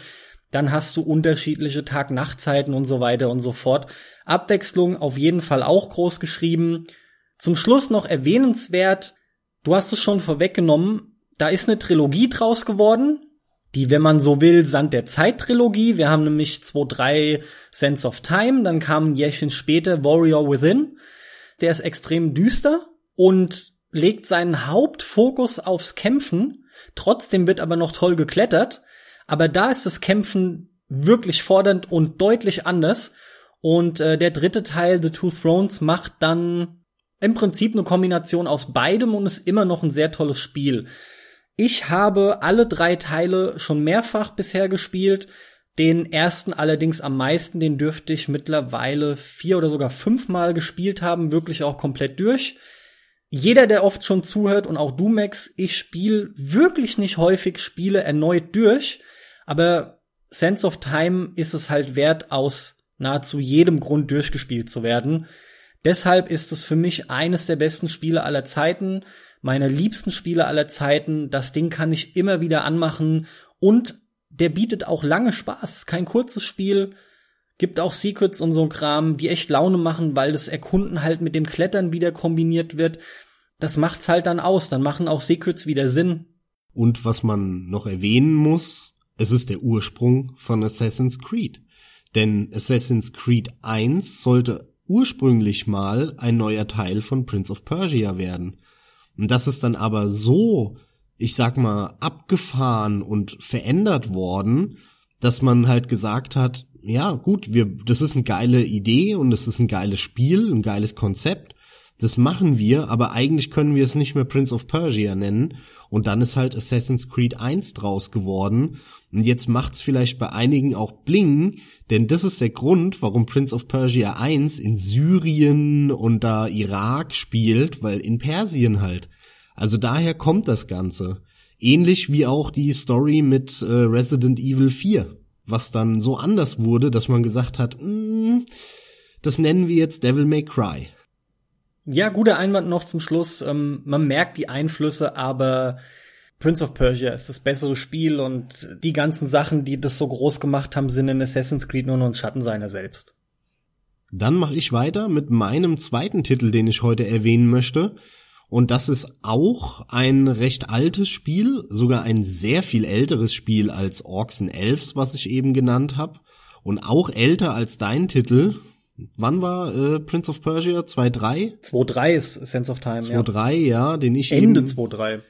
Dann hast du unterschiedliche Tag-Nacht-Zeiten und so weiter und so fort. Abwechslung auf jeden Fall auch groß geschrieben. Zum Schluss noch erwähnenswert, du hast es schon vorweggenommen, da ist eine Trilogie draus geworden. Die, wenn man so will, Sand der Zeit-Trilogie. Wir haben nämlich 2.3 Sense of Time, dann kam ein Jährchen später Warrior Within. Der ist extrem düster und legt seinen Hauptfokus aufs Kämpfen. Trotzdem wird aber noch toll geklettert. Aber da ist das Kämpfen wirklich fordernd und deutlich anders. Und äh, der dritte Teil, The Two Thrones, macht dann im Prinzip eine Kombination aus beidem und ist immer noch ein sehr tolles Spiel. Ich habe alle drei Teile schon mehrfach bisher gespielt. Den ersten allerdings am meisten, den dürfte ich mittlerweile vier oder sogar fünfmal gespielt haben, wirklich auch komplett durch. Jeder, der oft schon zuhört und auch du, Max, ich spiele wirklich nicht häufig Spiele erneut durch, aber Sense of Time ist es halt wert, aus nahezu jedem Grund durchgespielt zu werden. Deshalb ist es für mich eines der besten Spiele aller Zeiten meine liebsten Spiele aller Zeiten. Das Ding kann ich immer wieder anmachen und der bietet auch lange Spaß. Kein kurzes Spiel. Gibt auch Secrets und so ein Kram, die echt Laune machen, weil das Erkunden halt mit dem Klettern wieder kombiniert wird. Das macht's halt dann aus. Dann machen auch Secrets wieder Sinn. Und was man noch erwähnen muss, es ist der Ursprung von Assassin's Creed. Denn Assassin's Creed 1 sollte ursprünglich mal ein neuer Teil von Prince of Persia werden. Und das ist dann aber so, ich sag mal, abgefahren und verändert worden, dass man halt gesagt hat, ja, gut, wir, das ist eine geile Idee und es ist ein geiles Spiel, ein geiles Konzept. Das machen wir, aber eigentlich können wir es nicht mehr Prince of Persia nennen. Und dann ist halt Assassin's Creed 1 draus geworden. Und jetzt macht's vielleicht bei einigen auch Bling, denn das ist der Grund, warum Prince of Persia 1 in Syrien und da Irak spielt, weil in Persien halt. Also daher kommt das Ganze. Ähnlich wie auch die Story mit äh, Resident Evil 4, was dann so anders wurde, dass man gesagt hat, mm, das nennen wir jetzt Devil May Cry. Ja, guter Einwand noch zum Schluss. Ähm, man merkt die Einflüsse, aber Prince of Persia ist das bessere Spiel und die ganzen Sachen, die das so groß gemacht haben, sind in Assassin's Creed nur noch ein Schatten seiner selbst. Dann mache ich weiter mit meinem zweiten Titel, den ich heute erwähnen möchte. Und das ist auch ein recht altes Spiel, sogar ein sehr viel älteres Spiel als Orcs and Elves, was ich eben genannt habe. Und auch älter als dein Titel, Wann war äh, Prince of Persia? 2.3? 2.3 ist Sense of Time, 2.3, ja. ja, den ich Ende 2.3.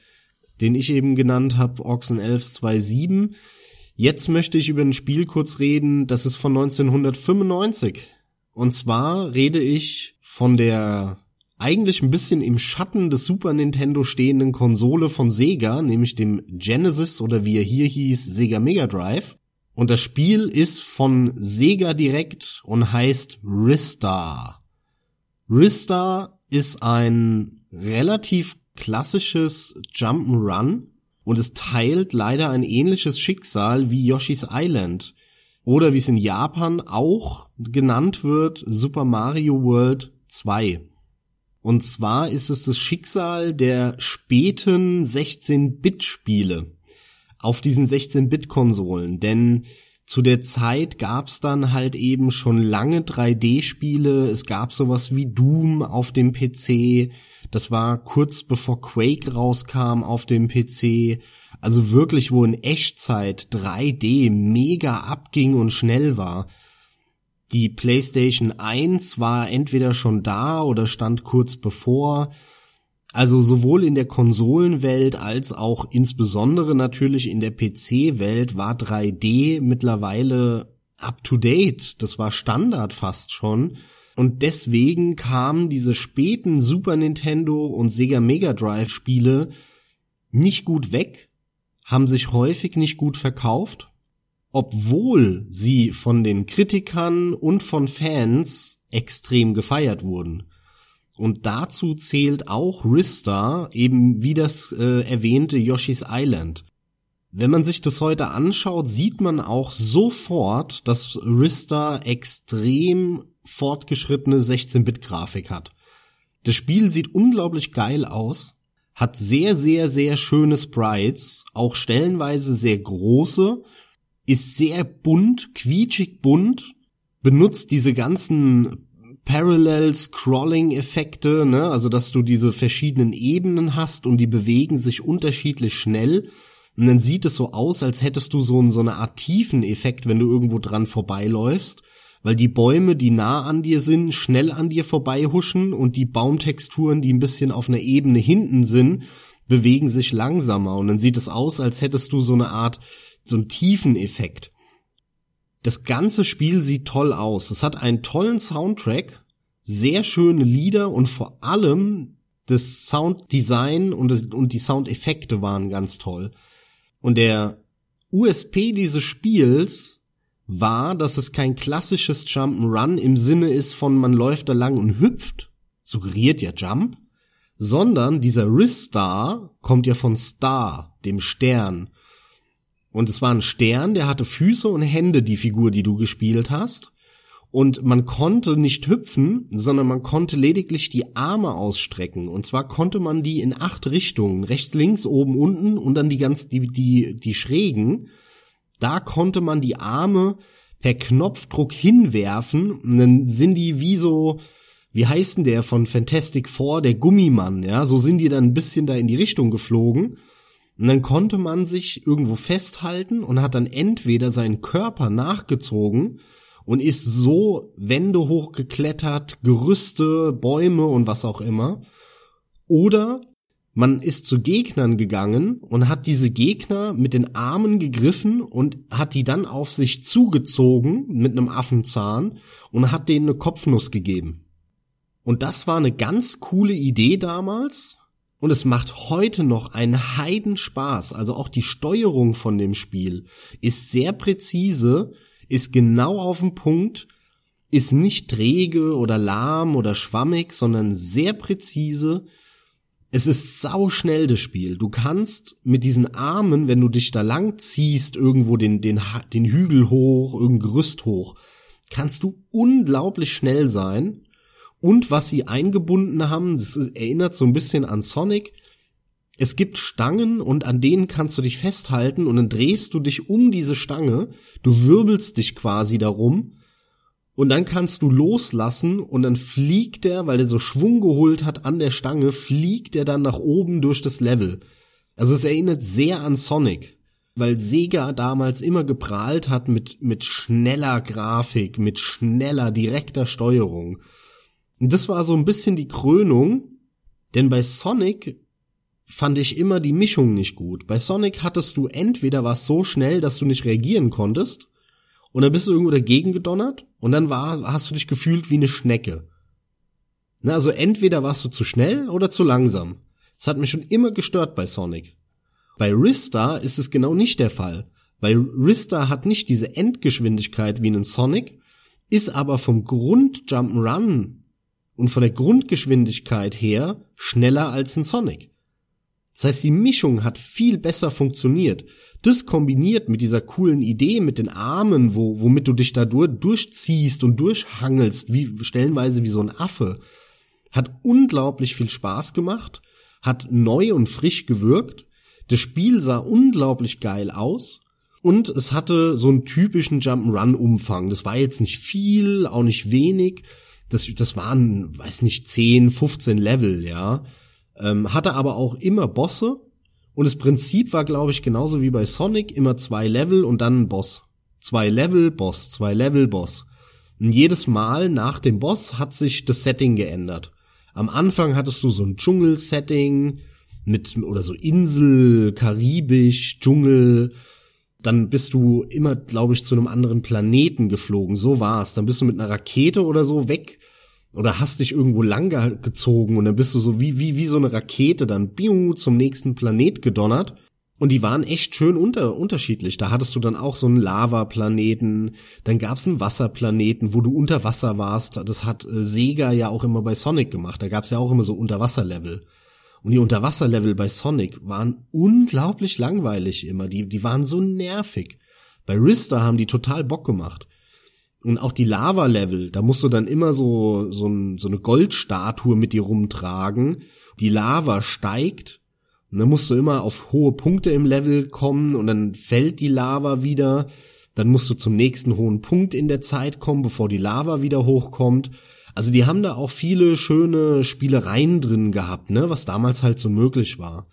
Den ich eben genannt habe, Oxen Elves 2.7. Jetzt möchte ich über ein Spiel kurz reden, das ist von 1995. Und zwar rede ich von der eigentlich ein bisschen im Schatten des Super Nintendo stehenden Konsole von Sega, nämlich dem Genesis oder wie er hier hieß, Sega Mega Drive. Und das Spiel ist von Sega direkt und heißt Ristar. Ristar ist ein relativ klassisches Jump'n'Run und es teilt leider ein ähnliches Schicksal wie Yoshi's Island oder wie es in Japan auch genannt wird, Super Mario World 2. Und zwar ist es das Schicksal der späten 16-Bit-Spiele auf diesen 16-Bit-Konsolen, denn zu der Zeit gab's dann halt eben schon lange 3D-Spiele, es gab sowas wie Doom auf dem PC, das war kurz bevor Quake rauskam auf dem PC, also wirklich wo in Echtzeit 3D mega abging und schnell war. Die PlayStation 1 war entweder schon da oder stand kurz bevor, also sowohl in der Konsolenwelt als auch insbesondere natürlich in der PC-Welt war 3D mittlerweile up to date. Das war Standard fast schon. Und deswegen kamen diese späten Super Nintendo und Sega Mega Drive Spiele nicht gut weg, haben sich häufig nicht gut verkauft, obwohl sie von den Kritikern und von Fans extrem gefeiert wurden. Und dazu zählt auch Rista, eben wie das äh, erwähnte Yoshi's Island. Wenn man sich das heute anschaut, sieht man auch sofort, dass Rista extrem fortgeschrittene 16-Bit-Grafik hat. Das Spiel sieht unglaublich geil aus, hat sehr, sehr, sehr schöne Sprites, auch stellenweise sehr große, ist sehr bunt, quietschig bunt, benutzt diese ganzen Parallel Scrolling Effekte, ne, also dass du diese verschiedenen Ebenen hast und die bewegen sich unterschiedlich schnell. Und dann sieht es so aus, als hättest du so, so eine Art Tiefeneffekt, wenn du irgendwo dran vorbeiläufst, weil die Bäume, die nah an dir sind, schnell an dir vorbeihuschen und die Baumtexturen, die ein bisschen auf einer Ebene hinten sind, bewegen sich langsamer. Und dann sieht es aus, als hättest du so eine Art, so einen Tiefeneffekt. Das ganze Spiel sieht toll aus. Es hat einen tollen Soundtrack, sehr schöne Lieder und vor allem das Sounddesign und, und die Soundeffekte waren ganz toll. Und der USP dieses Spiels war, dass es kein klassisches Jump'n'Run im Sinne ist von man läuft da lang und hüpft, suggeriert ja Jump, sondern dieser Ristar kommt ja von Star, dem Stern. Und es war ein Stern, der hatte Füße und Hände, die Figur, die du gespielt hast. Und man konnte nicht hüpfen, sondern man konnte lediglich die Arme ausstrecken. Und zwar konnte man die in acht Richtungen, rechts, links, oben, unten und dann die ganz, die, die, die schrägen. Da konnte man die Arme per Knopfdruck hinwerfen. Und dann sind die wie so, wie heißt denn der von Fantastic Four, der Gummimann, ja? So sind die dann ein bisschen da in die Richtung geflogen. Und dann konnte man sich irgendwo festhalten und hat dann entweder seinen Körper nachgezogen und ist so Wände hochgeklettert, Gerüste, Bäume und was auch immer. Oder man ist zu Gegnern gegangen und hat diese Gegner mit den Armen gegriffen und hat die dann auf sich zugezogen mit einem Affenzahn und hat denen eine Kopfnuss gegeben. Und das war eine ganz coole Idee damals. Und es macht heute noch einen Heidenspaß. Also auch die Steuerung von dem Spiel ist sehr präzise ist genau auf den Punkt, ist nicht träge oder lahm oder schwammig, sondern sehr präzise. Es ist sau schnell das Spiel. Du kannst mit diesen Armen, wenn du dich da lang ziehst, irgendwo den, den, den Hügel hoch, irgendein Gerüst hoch, kannst du unglaublich schnell sein. Und was sie eingebunden haben, das erinnert so ein bisschen an Sonic, es gibt Stangen und an denen kannst du dich festhalten und dann drehst du dich um diese Stange, du wirbelst dich quasi darum und dann kannst du loslassen und dann fliegt der, weil der so Schwung geholt hat an der Stange, fliegt er dann nach oben durch das Level. Also es erinnert sehr an Sonic, weil Sega damals immer geprahlt hat mit, mit schneller Grafik, mit schneller, direkter Steuerung. Und das war so ein bisschen die Krönung, denn bei Sonic fand ich immer die Mischung nicht gut. Bei Sonic hattest du entweder was so schnell, dass du nicht reagieren konntest, und dann bist du irgendwo dagegen gedonnert, und dann war, hast du dich gefühlt wie eine Schnecke. Na, also entweder warst du zu schnell oder zu langsam. Das hat mich schon immer gestört bei Sonic. Bei Rista ist es genau nicht der Fall. Weil Rista hat nicht diese Endgeschwindigkeit wie einen Sonic, ist aber vom Grund Jump'n'Run und von der Grundgeschwindigkeit her schneller als ein Sonic. Das heißt, die Mischung hat viel besser funktioniert. Das kombiniert mit dieser coolen Idee mit den Armen, wo, womit du dich da durchziehst und durchhangelst, wie stellenweise wie so ein Affe, hat unglaublich viel Spaß gemacht, hat neu und frisch gewirkt. Das Spiel sah unglaublich geil aus und es hatte so einen typischen Jump'n'Run-Umfang. Das war jetzt nicht viel, auch nicht wenig. Das, das waren, weiß nicht, 10, 15 Level, ja ähm, hatte aber auch immer Bosse und das Prinzip war, glaube ich, genauso wie bei Sonic, immer zwei Level und dann ein Boss. Zwei Level, Boss, zwei Level, Boss. Und jedes Mal nach dem Boss hat sich das Setting geändert. Am Anfang hattest du so ein Dschungel-Setting mit, oder so Insel, Karibisch, Dschungel. Dann bist du immer, glaube ich, zu einem anderen Planeten geflogen. So war's. Dann bist du mit einer Rakete oder so weg oder hast dich irgendwo lang gezogen und dann bist du so wie, wie, wie so eine Rakete dann biu, zum nächsten Planet gedonnert. Und die waren echt schön unter, unterschiedlich. Da hattest du dann auch so einen Lavaplaneten, dann gab's einen Wasserplaneten, wo du unter Wasser warst. Das hat äh, Sega ja auch immer bei Sonic gemacht. Da gab's ja auch immer so Unterwasserlevel. Und die Unterwasserlevel bei Sonic waren unglaublich langweilig immer. Die, die waren so nervig. Bei Rista haben die total Bock gemacht. Und auch die Lava-Level, da musst du dann immer so, so, ein, so eine Goldstatue mit dir rumtragen. Die Lava steigt. Und dann musst du immer auf hohe Punkte im Level kommen und dann fällt die Lava wieder. Dann musst du zum nächsten hohen Punkt in der Zeit kommen, bevor die Lava wieder hochkommt. Also die haben da auch viele schöne Spielereien drin gehabt, ne, was damals halt so möglich war.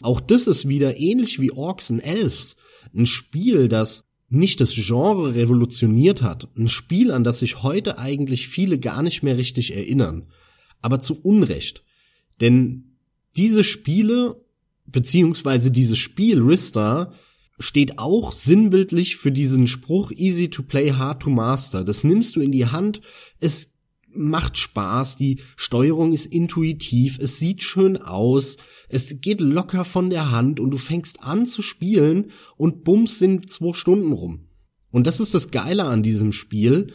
Auch das ist wieder ähnlich wie Orcs and Elves. Ein Spiel, das nicht das Genre revolutioniert hat. Ein Spiel, an das sich heute eigentlich viele gar nicht mehr richtig erinnern. Aber zu Unrecht. Denn diese Spiele, beziehungsweise dieses Spiel Rista, steht auch sinnbildlich für diesen Spruch easy to play, hard to master. Das nimmst du in die Hand, es macht Spaß, die Steuerung ist intuitiv, es sieht schön aus, es geht locker von der Hand und du fängst an zu spielen und bums sind zwei Stunden rum. Und das ist das Geile an diesem Spiel.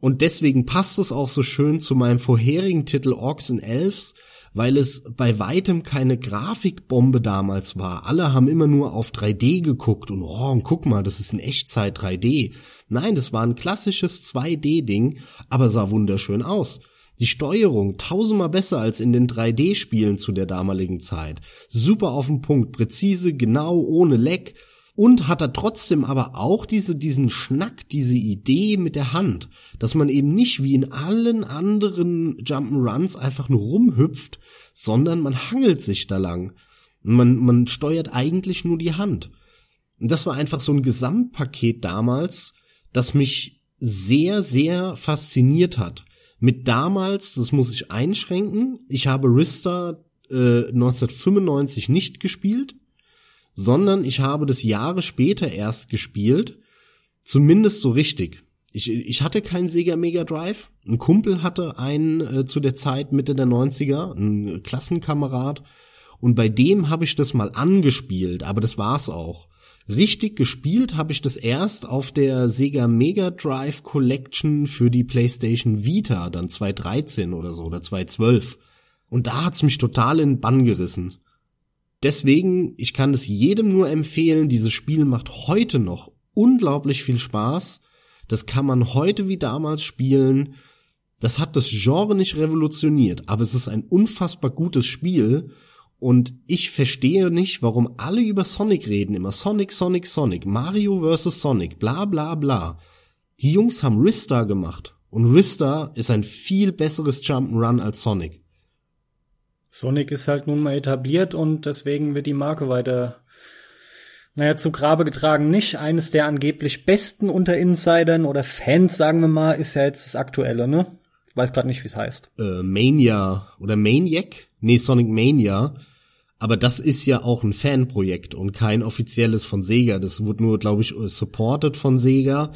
Und deswegen passt es auch so schön zu meinem vorherigen Titel Orcs and Elves, weil es bei weitem keine Grafikbombe damals war. Alle haben immer nur auf 3D geguckt und oh, und guck mal, das ist in Echtzeit 3D. Nein, das war ein klassisches 2D-Ding, aber sah wunderschön aus. Die Steuerung tausendmal besser als in den 3D-Spielen zu der damaligen Zeit. Super auf den Punkt, präzise, genau, ohne Leck. Und hat er trotzdem aber auch diese, diesen Schnack, diese Idee mit der Hand, dass man eben nicht wie in allen anderen Jump'n'Runs einfach nur rumhüpft, sondern man hangelt sich da lang. Man, man steuert eigentlich nur die Hand. Und das war einfach so ein Gesamtpaket damals, das mich sehr, sehr fasziniert hat. Mit damals, das muss ich einschränken, ich habe Rista äh, 1995 nicht gespielt, sondern ich habe das Jahre später erst gespielt, zumindest so richtig. Ich, ich hatte keinen Sega Mega Drive. Ein Kumpel hatte einen äh, zu der Zeit Mitte der 90er, ein Klassenkamerad. Und bei dem habe ich das mal angespielt, aber das war's auch. Richtig gespielt habe ich das erst auf der Sega Mega Drive Collection für die PlayStation Vita, dann 2013 oder so, oder 2012. Und da hat's mich total in Bann gerissen. Deswegen, ich kann es jedem nur empfehlen, dieses Spiel macht heute noch unglaublich viel Spaß. Das kann man heute wie damals spielen. Das hat das Genre nicht revolutioniert, aber es ist ein unfassbar gutes Spiel. Und ich verstehe nicht, warum alle über Sonic reden. Immer Sonic, Sonic, Sonic, Mario vs. Sonic, bla bla bla. Die Jungs haben Rista gemacht. Und Rista ist ein viel besseres Jump'n'Run als Sonic. Sonic ist halt nun mal etabliert und deswegen wird die Marke weiter, naja, zu Grabe getragen. Nicht eines der angeblich besten unter Insidern oder Fans, sagen wir mal, ist ja jetzt das aktuelle, ne? Ich weiß gerade nicht, wie es heißt. Äh, Mania oder Maniac? Nee, Sonic Mania. Aber das ist ja auch ein Fanprojekt und kein offizielles von Sega. Das wurde nur, glaube ich, supported von Sega.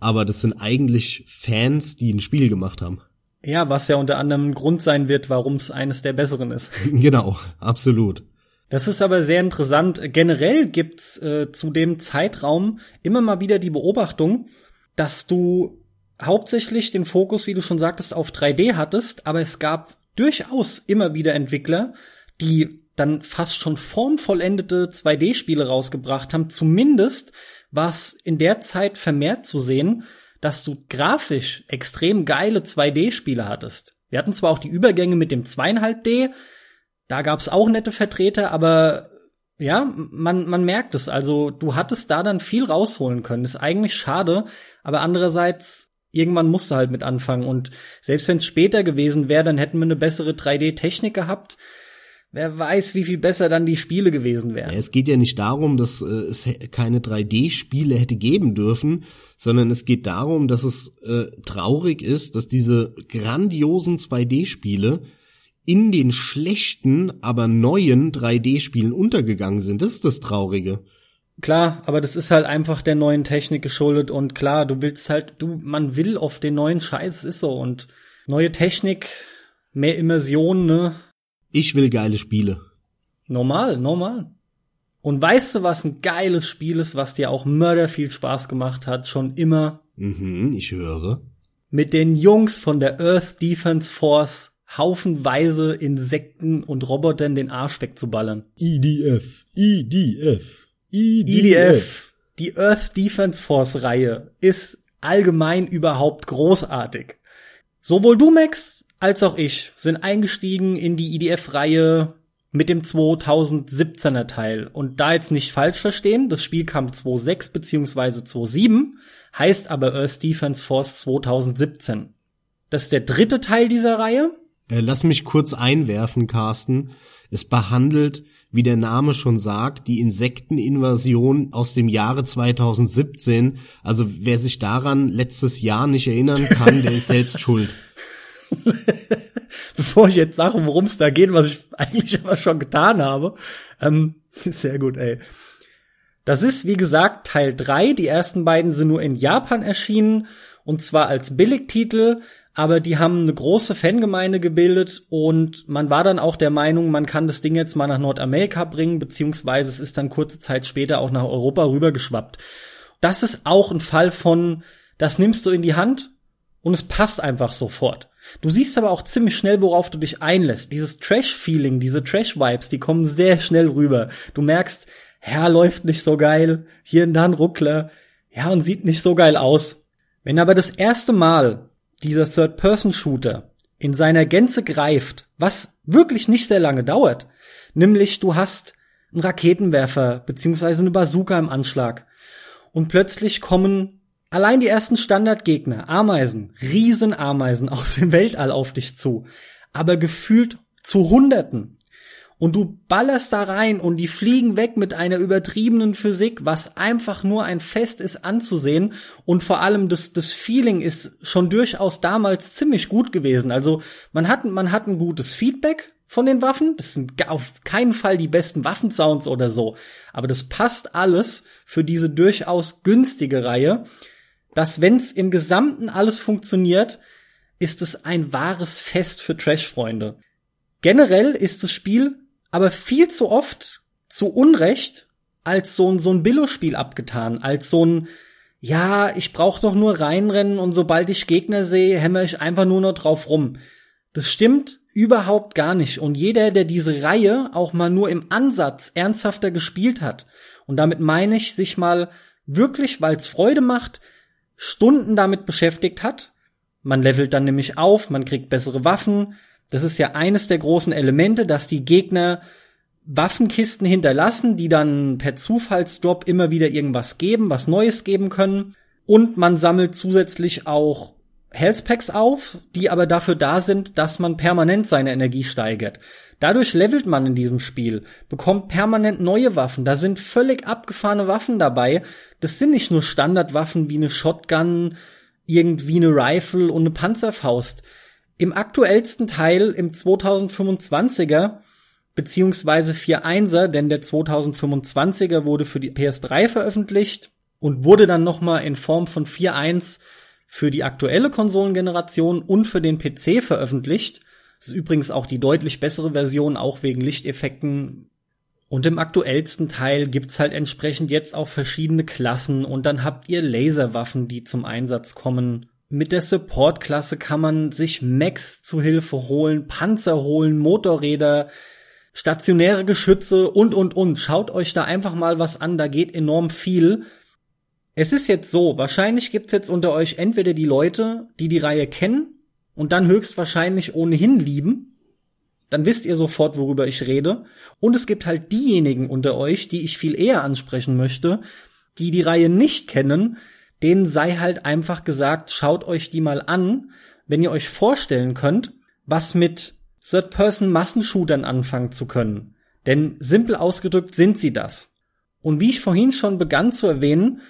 Aber das sind eigentlich Fans, die ein Spiel gemacht haben. Ja, was ja unter anderem ein Grund sein wird, warum es eines der besseren ist. [LAUGHS] Genau, absolut. Das ist aber sehr interessant. Generell gibt's äh, zu dem Zeitraum immer mal wieder die Beobachtung, dass du hauptsächlich den Fokus, wie du schon sagtest, auf 3D hattest, aber es gab durchaus immer wieder Entwickler, die dann fast schon formvollendete 2D-Spiele rausgebracht haben. Zumindest war es in der Zeit vermehrt zu sehen, dass du grafisch extrem geile 2D-Spiele hattest. Wir hatten zwar auch die Übergänge mit dem 2,5D, da gab's auch nette Vertreter, aber ja, man, man merkt es. Also du hattest da dann viel rausholen können. Ist eigentlich schade, aber andererseits irgendwann musste halt mit anfangen. Und selbst wenn es später gewesen wäre, dann hätten wir eine bessere 3D-Technik gehabt wer weiß, wie viel besser dann die Spiele gewesen wären. Ja, es geht ja nicht darum, dass äh, es keine 3D-Spiele hätte geben dürfen, sondern es geht darum, dass es äh, traurig ist, dass diese grandiosen 2D-Spiele in den schlechten, aber neuen 3D-Spielen untergegangen sind. Das ist das Traurige. Klar, aber das ist halt einfach der neuen Technik geschuldet und klar, du willst halt, du, man will auf den neuen Scheiß, ist so und neue Technik, mehr Immersion, ne? Ich will geile Spiele. Normal, normal. Und weißt du, was ein geiles Spiel ist, was dir auch mörder viel Spaß gemacht hat, schon immer? Mhm, ich höre. Mit den Jungs von der Earth Defense Force haufenweise Insekten und Robotern den Arsch wegzuballern. EDF, EDF, EDF. EDF. Die Earth Defense Force Reihe ist allgemein überhaupt großartig. Sowohl du, Max, als auch ich sind eingestiegen in die IDF-Reihe mit dem 2017er Teil. Und da jetzt nicht falsch verstehen, das Spiel kam 2006 beziehungsweise 2007, heißt aber Earth Defense Force 2017. Das ist der dritte Teil dieser Reihe. Äh, lass mich kurz einwerfen, Carsten. Es behandelt wie der Name schon sagt, die Insekteninvasion aus dem Jahre 2017. Also wer sich daran letztes Jahr nicht erinnern kann, der ist selbst [LAUGHS] schuld. Bevor ich jetzt sage, worum es da geht, was ich eigentlich aber schon getan habe. Ähm, [LAUGHS] sehr gut, ey. Das ist, wie gesagt, Teil 3. Die ersten beiden sind nur in Japan erschienen. Und zwar als Billigtitel aber die haben eine große Fangemeinde gebildet und man war dann auch der Meinung, man kann das Ding jetzt mal nach Nordamerika bringen, beziehungsweise es ist dann kurze Zeit später auch nach Europa rübergeschwappt. Das ist auch ein Fall von, das nimmst du in die Hand und es passt einfach sofort. Du siehst aber auch ziemlich schnell, worauf du dich einlässt. Dieses Trash-Feeling, diese Trash-Vibes, die kommen sehr schnell rüber. Du merkst, ja, läuft nicht so geil, hier und da ein Ruckler, ja, und sieht nicht so geil aus. Wenn aber das erste Mal dieser Third-Person-Shooter in seiner Gänze greift, was wirklich nicht sehr lange dauert, nämlich du hast einen Raketenwerfer beziehungsweise eine Bazooka im Anschlag und plötzlich kommen allein die ersten Standardgegner, Ameisen, Riesenameisen [LAUGHS] aus dem Weltall auf dich zu, aber gefühlt zu Hunderten und du ballerst da rein und die fliegen weg mit einer übertriebenen Physik, was einfach nur ein Fest ist anzusehen und vor allem das, das Feeling ist schon durchaus damals ziemlich gut gewesen. Also man hat, man hat ein gutes Feedback von den Waffen. Das sind auf keinen Fall die besten Waffensounds oder so. Aber das passt alles für diese durchaus günstige Reihe, dass wenn's im Gesamten alles funktioniert, ist es ein wahres Fest für Trash-Freunde. Generell ist das Spiel aber viel zu oft zu Unrecht als so ein, so ein Billo-Spiel abgetan, als so ein, ja, ich brauch doch nur reinrennen und sobald ich Gegner sehe, hämmer ich einfach nur noch drauf rum. Das stimmt überhaupt gar nicht. Und jeder, der diese Reihe auch mal nur im Ansatz ernsthafter gespielt hat, und damit meine ich, sich mal wirklich, weil's Freude macht, Stunden damit beschäftigt hat, man levelt dann nämlich auf, man kriegt bessere Waffen, das ist ja eines der großen Elemente, dass die Gegner Waffenkisten hinterlassen, die dann per Zufallsdrop immer wieder irgendwas geben, was Neues geben können. Und man sammelt zusätzlich auch Health Packs auf, die aber dafür da sind, dass man permanent seine Energie steigert. Dadurch levelt man in diesem Spiel, bekommt permanent neue Waffen. Da sind völlig abgefahrene Waffen dabei. Das sind nicht nur Standardwaffen wie eine Shotgun, irgendwie eine Rifle und eine Panzerfaust. Im aktuellsten Teil, im 2025er, beziehungsweise 4.1er, denn der 2025er wurde für die PS3 veröffentlicht und wurde dann nochmal in Form von 4.1 für die aktuelle Konsolengeneration und für den PC veröffentlicht. Das ist übrigens auch die deutlich bessere Version, auch wegen Lichteffekten. Und im aktuellsten Teil gibt's halt entsprechend jetzt auch verschiedene Klassen und dann habt ihr Laserwaffen, die zum Einsatz kommen mit der Support-Klasse kann man sich Mechs zu Hilfe holen, Panzer holen, Motorräder, stationäre Geschütze und, und, und. Schaut euch da einfach mal was an, da geht enorm viel. Es ist jetzt so, wahrscheinlich gibt's jetzt unter euch entweder die Leute, die die Reihe kennen und dann höchstwahrscheinlich ohnehin lieben. Dann wisst ihr sofort, worüber ich rede. Und es gibt halt diejenigen unter euch, die ich viel eher ansprechen möchte, die die Reihe nicht kennen, denen sei halt einfach gesagt, schaut euch die mal an, wenn ihr euch vorstellen könnt, was mit Third-Person-Massenshootern anfangen zu können. Denn simpel ausgedrückt sind sie das. Und wie ich vorhin schon begann zu erwähnen,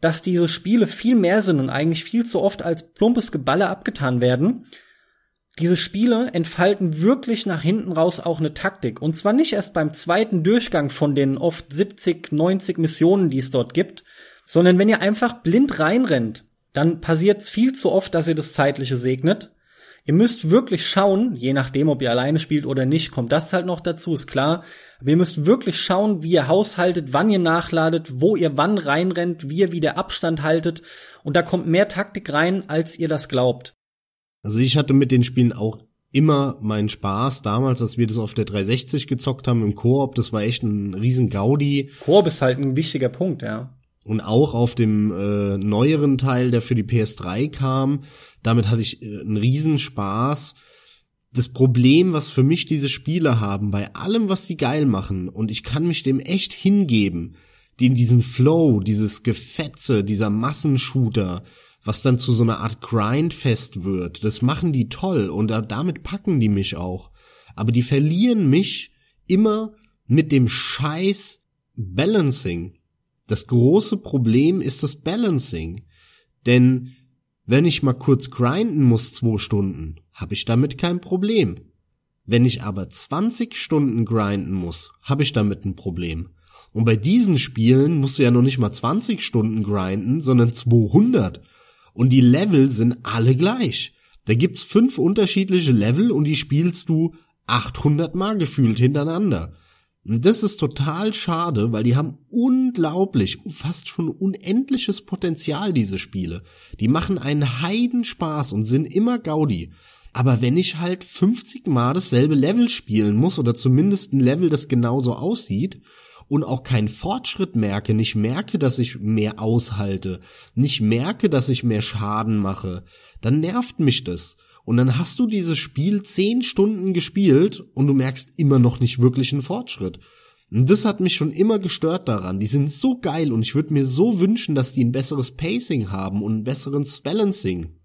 dass diese Spiele viel mehr sind und eigentlich viel zu oft als plumpes Geballe abgetan werden, diese Spiele entfalten wirklich nach hinten raus auch eine Taktik. Und zwar nicht erst beim zweiten Durchgang von den oft 70, 90 Missionen, die es dort gibt, sondern wenn ihr einfach blind reinrennt, dann passiert's viel zu oft, dass ihr das Zeitliche segnet. Ihr müsst wirklich schauen, je nachdem, ob ihr alleine spielt oder nicht, kommt das halt noch dazu, ist klar. Aber ihr müsst wirklich schauen, wie ihr haushaltet, wann ihr nachladet, wo ihr wann reinrennt, wie ihr wieder Abstand haltet. Und da kommt mehr Taktik rein, als ihr das glaubt. Also ich hatte mit den Spielen auch immer meinen Spaß. Damals, als wir das auf der 360 gezockt haben im Koop, das war echt ein riesen Gaudi. Koop ist halt ein wichtiger Punkt, ja. Und auch auf dem äh, neueren Teil, der für die PS3 kam, damit hatte ich äh, einen Riesenspaß. Das Problem, was für mich diese Spiele haben, bei allem, was sie geil machen, und ich kann mich dem echt hingeben, die in diesen Flow, dieses Gefetze, dieser Massenshooter, was dann zu so einer Art Grindfest wird, das machen die toll und da, damit packen die mich auch. Aber die verlieren mich immer mit dem Scheiß Balancing. Das große Problem ist das Balancing. Denn wenn ich mal kurz grinden muss zwei Stunden, habe ich damit kein Problem. Wenn ich aber 20 Stunden grinden muss, habe ich damit ein Problem. Und bei diesen Spielen musst du ja noch nicht mal 20 Stunden grinden, sondern 200. Und die Level sind alle gleich. Da gibt's fünf unterschiedliche Level und die spielst du 800 Mal gefühlt hintereinander. Und das ist total schade, weil die haben unglaublich, fast schon unendliches Potenzial, diese Spiele. Die machen einen Heidenspaß und sind immer Gaudi. Aber wenn ich halt 50 Mal dasselbe Level spielen muss oder zumindest ein Level, das genauso aussieht und auch keinen Fortschritt merke, nicht merke, dass ich mehr aushalte, nicht merke, dass ich mehr Schaden mache, dann nervt mich das. Und dann hast du dieses Spiel zehn Stunden gespielt und du merkst immer noch nicht wirklich einen Fortschritt. Und das hat mich schon immer gestört daran. Die sind so geil und ich würde mir so wünschen, dass die ein besseres Pacing haben und ein besseres Balancing.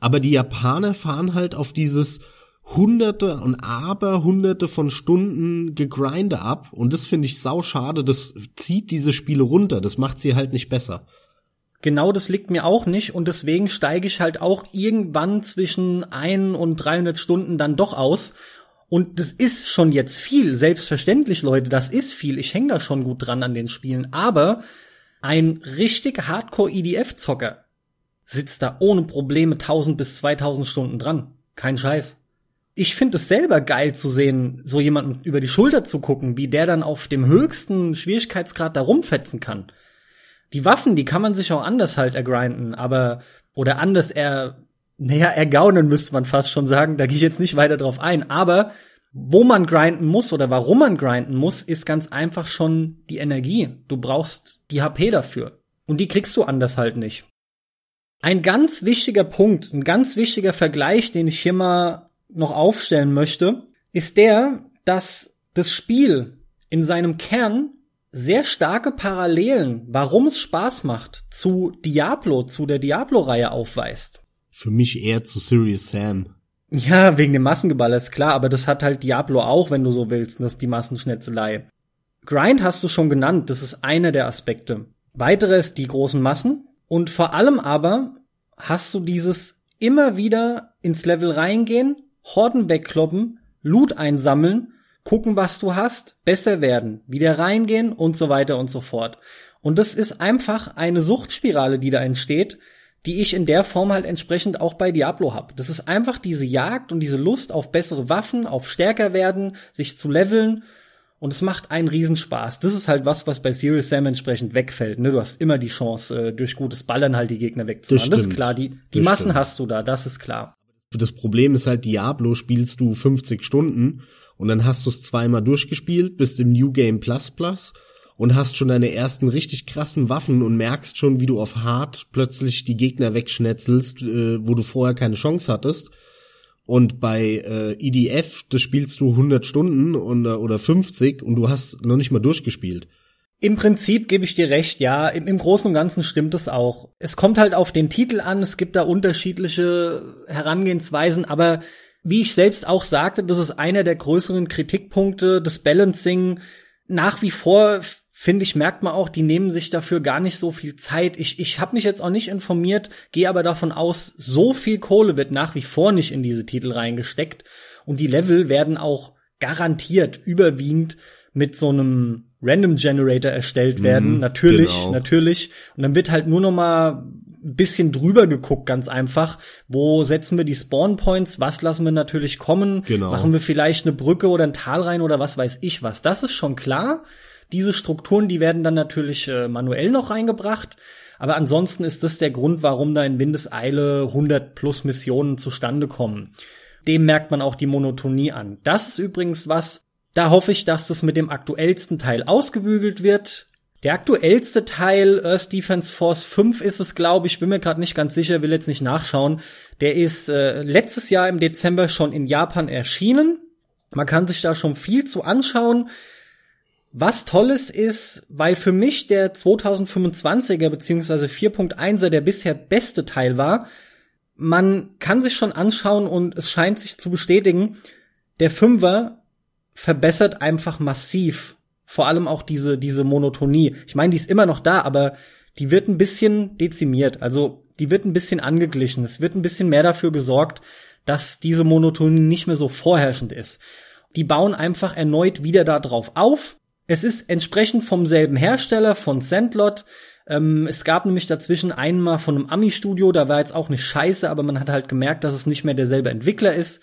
Aber die Japaner fahren halt auf dieses, hunderte und aber hunderte von Stunden gegrinde ab und das finde ich sau schade, das zieht diese Spiele runter, das macht sie halt nicht besser. Genau das liegt mir auch nicht und deswegen steige ich halt auch irgendwann zwischen ein und 300 Stunden dann doch aus. Und das ist schon jetzt viel, selbstverständlich, Leute, das ist viel. Ich hänge da schon gut dran an den Spielen. Aber ein richtig Hardcore-EDF-Zocker sitzt da ohne Probleme 1000 bis 2000 Stunden dran. Kein Scheiß ich finde es selber geil zu sehen, so jemanden über die Schulter zu gucken, wie der dann auf dem höchsten Schwierigkeitsgrad da rumfetzen kann. Die Waffen, die kann man sich auch anders halt ergrinden, aber oder anders er naja, ergaunen müsste man fast schon sagen, da gehe ich jetzt nicht weiter drauf ein, aber wo man grinden muss oder warum man grinden muss, ist ganz einfach schon die Energie. Du brauchst die HP dafür. Und die kriegst du anders halt nicht. Ein ganz wichtiger Punkt, ein ganz wichtiger Vergleich, den ich hier mal noch aufstellen möchte, ist der, dass das Spiel in seinem Kern sehr starke Parallelen, warum es Spaß macht, zu Diablo, zu der Diablo-Reihe aufweist. Für mich eher zu Serious Sam. Ja, wegen dem Massengeballer ist klar, aber das hat halt Diablo auch, wenn du so willst, das ist die Massenschnetzelei. Grind hast du schon genannt, das ist einer der Aspekte. Weitere ist die großen Massen und vor allem aber hast du dieses immer wieder ins Level reingehen, Horden wegkloppen, Loot einsammeln, gucken, was du hast, besser werden, wieder reingehen und so weiter und so fort. Und das ist einfach eine Suchtspirale, die da entsteht, die ich in der Form halt entsprechend auch bei Diablo habe. Das ist einfach diese Jagd und diese Lust auf bessere Waffen, auf stärker werden, sich zu leveln. Und es macht einen Riesenspaß. Das ist halt was, was bei Serious Sam entsprechend wegfällt. Ne? Du hast immer die Chance, äh, durch gutes Ballern halt die Gegner wegzumachen. Das, das, ist klar. Die, die Massen stimmt. hast du da, das ist klar das Problem ist halt, Diablo spielst du 50 Stunden und dann hast du es zweimal durchgespielt, bist im New Game Plus Plus und hast schon deine ersten richtig krassen Waffen und merkst schon, wie du auf Hard plötzlich die Gegner wegschnetzelst, äh, wo du vorher keine Chance hattest. Und bei äh, EDF, das spielst du 100 Stunden und, oder 50 und du hast noch nicht mal durchgespielt. Im Prinzip gebe ich dir recht, ja. Im, Im, Großen und Ganzen stimmt es auch. Es kommt halt auf den Titel an, es gibt da unterschiedliche Herangehensweisen, aber wie ich selbst auch sagte, das ist einer der größeren Kritikpunkte des Balancing. Nach wie vor, finde ich, merkt man auch, die nehmen sich dafür gar nicht so viel Zeit. Ich, ich habe mich jetzt auch nicht informiert, gehe aber davon aus, so viel Kohle wird nach wie vor nicht in diese Titel reingesteckt. Und die Level werden auch garantiert überwiegend mit so einem Random Generator erstellt werden. Mhm, natürlich, genau. natürlich. Und dann wird halt nur noch mal ein bisschen drüber geguckt, ganz einfach. Wo setzen wir die Spawn Points? Was lassen wir natürlich kommen? Genau. Machen wir vielleicht eine Brücke oder ein Tal rein oder was weiß ich was? Das ist schon klar. Diese Strukturen, die werden dann natürlich äh, manuell noch reingebracht. Aber ansonsten ist das der Grund, warum da in Windeseile 100 plus Missionen zustande kommen. Dem merkt man auch die Monotonie an. Das ist übrigens was, da hoffe ich, dass das mit dem aktuellsten Teil ausgebügelt wird. Der aktuellste Teil, Earth Defense Force 5 ist es, glaube ich, bin mir gerade nicht ganz sicher, will jetzt nicht nachschauen. Der ist äh, letztes Jahr im Dezember schon in Japan erschienen. Man kann sich da schon viel zu anschauen. Was tolles ist, weil für mich der 2025er bzw. 4.1er der bisher beste Teil war, man kann sich schon anschauen und es scheint sich zu bestätigen, der Fünfer verbessert einfach massiv. Vor allem auch diese, diese Monotonie. Ich meine, die ist immer noch da, aber die wird ein bisschen dezimiert. Also, die wird ein bisschen angeglichen. Es wird ein bisschen mehr dafür gesorgt, dass diese Monotonie nicht mehr so vorherrschend ist. Die bauen einfach erneut wieder da drauf auf. Es ist entsprechend vom selben Hersteller, von Sandlot. Ähm, es gab nämlich dazwischen einmal von einem Ami-Studio, da war jetzt auch nicht scheiße, aber man hat halt gemerkt, dass es nicht mehr derselbe Entwickler ist.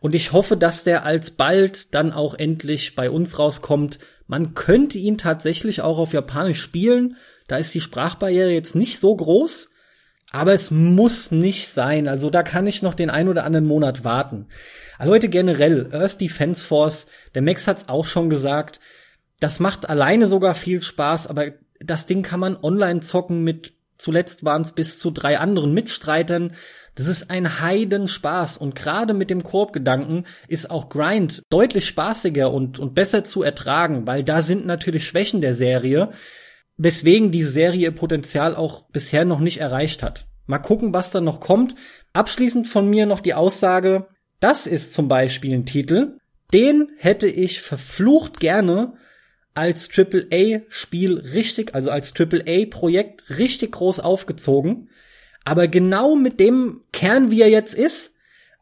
Und ich hoffe, dass der alsbald dann auch endlich bei uns rauskommt. Man könnte ihn tatsächlich auch auf Japanisch spielen. Da ist die Sprachbarriere jetzt nicht so groß. Aber es muss nicht sein. Also da kann ich noch den ein oder anderen Monat warten. Aber Leute, generell, Earth Defense Force, der Max hat's auch schon gesagt, das macht alleine sogar viel Spaß, aber das Ding kann man online zocken mit, zuletzt waren es bis zu drei anderen Mitstreitern. Das ist ein Heidenspaß und gerade mit dem Koop-Gedanken ist auch Grind deutlich spaßiger und, und besser zu ertragen, weil da sind natürlich Schwächen der Serie, weswegen diese Serie ihr Potenzial auch bisher noch nicht erreicht hat. Mal gucken, was da noch kommt. Abschließend von mir noch die Aussage, das ist zum Beispiel ein Titel, den hätte ich verflucht gerne als AAA-Spiel richtig, also als AAA-Projekt richtig groß aufgezogen. Aber genau mit dem Kern, wie er jetzt ist,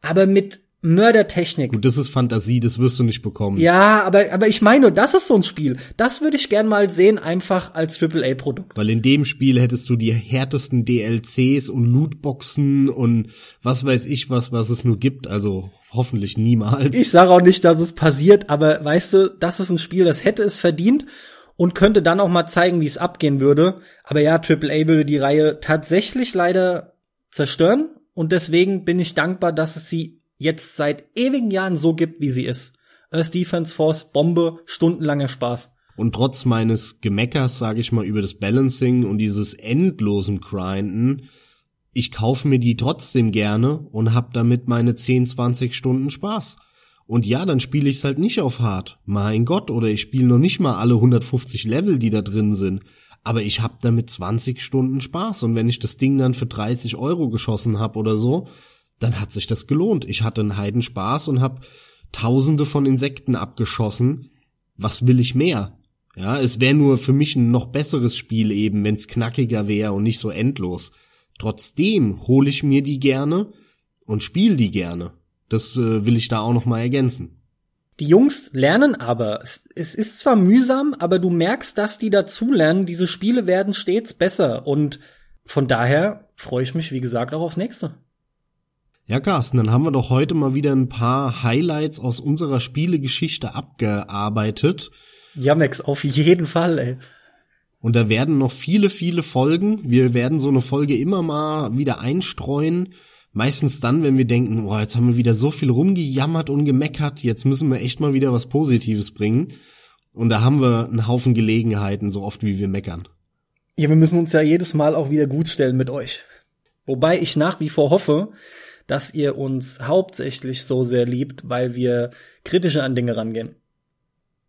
aber mit Mördertechnik. Gut, das ist Fantasie, das wirst du nicht bekommen. Ja, aber, aber ich meine, das ist so ein Spiel. Das würde ich gern mal sehen, einfach als AAA-Produkt. Weil in dem Spiel hättest du die härtesten DLCs und Lootboxen und was weiß ich was, was es nur gibt. Also hoffentlich niemals. Ich sage auch nicht, dass es passiert, aber weißt du, das ist ein Spiel, das hätte es verdient und könnte dann auch mal zeigen, wie es abgehen würde. Aber ja, AAA würde die Reihe tatsächlich leider zerstören. Und deswegen bin ich dankbar, dass es sie jetzt seit ewigen Jahren so gibt, wie sie ist. Earth Defense Force, Bombe, stundenlanger Spaß. Und trotz meines Gemeckers, sage ich mal, über das Balancing und dieses endlosen Grinden, ich kaufe mir die trotzdem gerne und hab damit meine 10, 20 Stunden Spaß. Und ja, dann spiele ich's halt nicht auf hart. Mein Gott, oder ich spiele noch nicht mal alle 150 Level, die da drin sind. Aber ich hab damit 20 Stunden Spaß. Und wenn ich das Ding dann für 30 Euro geschossen hab oder so, dann hat sich das gelohnt. Ich hatte einen Heidenspaß und hab tausende von Insekten abgeschossen. Was will ich mehr? Ja, es wäre nur für mich ein noch besseres Spiel eben, wenn's knackiger wäre und nicht so endlos. Trotzdem hole ich mir die gerne und spiele die gerne. Das äh, will ich da auch noch mal ergänzen. Die Jungs lernen aber. Es, es ist zwar mühsam, aber du merkst, dass die dazulernen. Diese Spiele werden stets besser und von daher freue ich mich, wie gesagt, auch aufs nächste. Ja, Carsten, dann haben wir doch heute mal wieder ein paar Highlights aus unserer Spielegeschichte abgearbeitet. Ja, Max, auf jeden Fall, ey. Und da werden noch viele, viele Folgen. Wir werden so eine Folge immer mal wieder einstreuen. Meistens dann, wenn wir denken, boah, jetzt haben wir wieder so viel rumgejammert und gemeckert, jetzt müssen wir echt mal wieder was Positives bringen. Und da haben wir einen Haufen Gelegenheiten, so oft wie wir meckern. Ja, wir müssen uns ja jedes Mal auch wieder gut stellen mit euch. Wobei ich nach wie vor hoffe, dass ihr uns hauptsächlich so sehr liebt, weil wir kritischer an Dinge rangehen.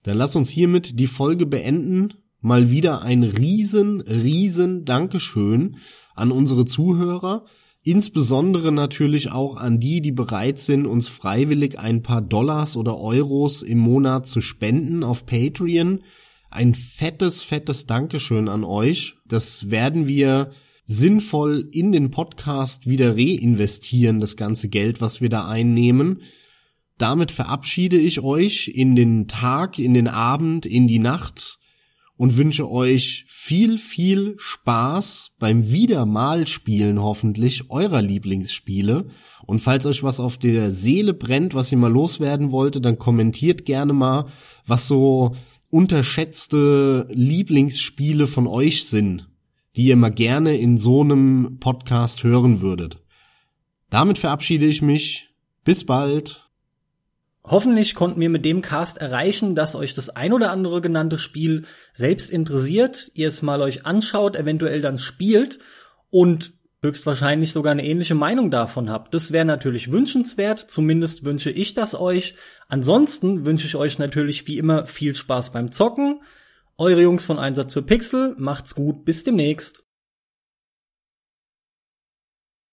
Dann lass uns hiermit die Folge beenden. Mal wieder ein riesen, riesen Dankeschön an unsere Zuhörer. Insbesondere natürlich auch an die, die bereit sind, uns freiwillig ein paar Dollars oder Euros im Monat zu spenden auf Patreon. Ein fettes, fettes Dankeschön an euch. Das werden wir sinnvoll in den Podcast wieder reinvestieren, das ganze Geld, was wir da einnehmen. Damit verabschiede ich euch in den Tag, in den Abend, in die Nacht und wünsche euch viel, viel Spaß beim Wiedermalspielen hoffentlich eurer Lieblingsspiele. Und falls euch was auf der Seele brennt, was ihr mal loswerden wollte, dann kommentiert gerne mal, was so unterschätzte Lieblingsspiele von euch sind die ihr mal gerne in so einem Podcast hören würdet. Damit verabschiede ich mich. Bis bald. Hoffentlich konnten wir mit dem Cast erreichen, dass euch das ein oder andere genannte Spiel selbst interessiert, ihr es mal euch anschaut, eventuell dann spielt und höchstwahrscheinlich sogar eine ähnliche Meinung davon habt. Das wäre natürlich wünschenswert, zumindest wünsche ich das euch. Ansonsten wünsche ich euch natürlich wie immer viel Spaß beim Zocken. Eure Jungs von Einsatz für Pixel, macht's gut, bis demnächst.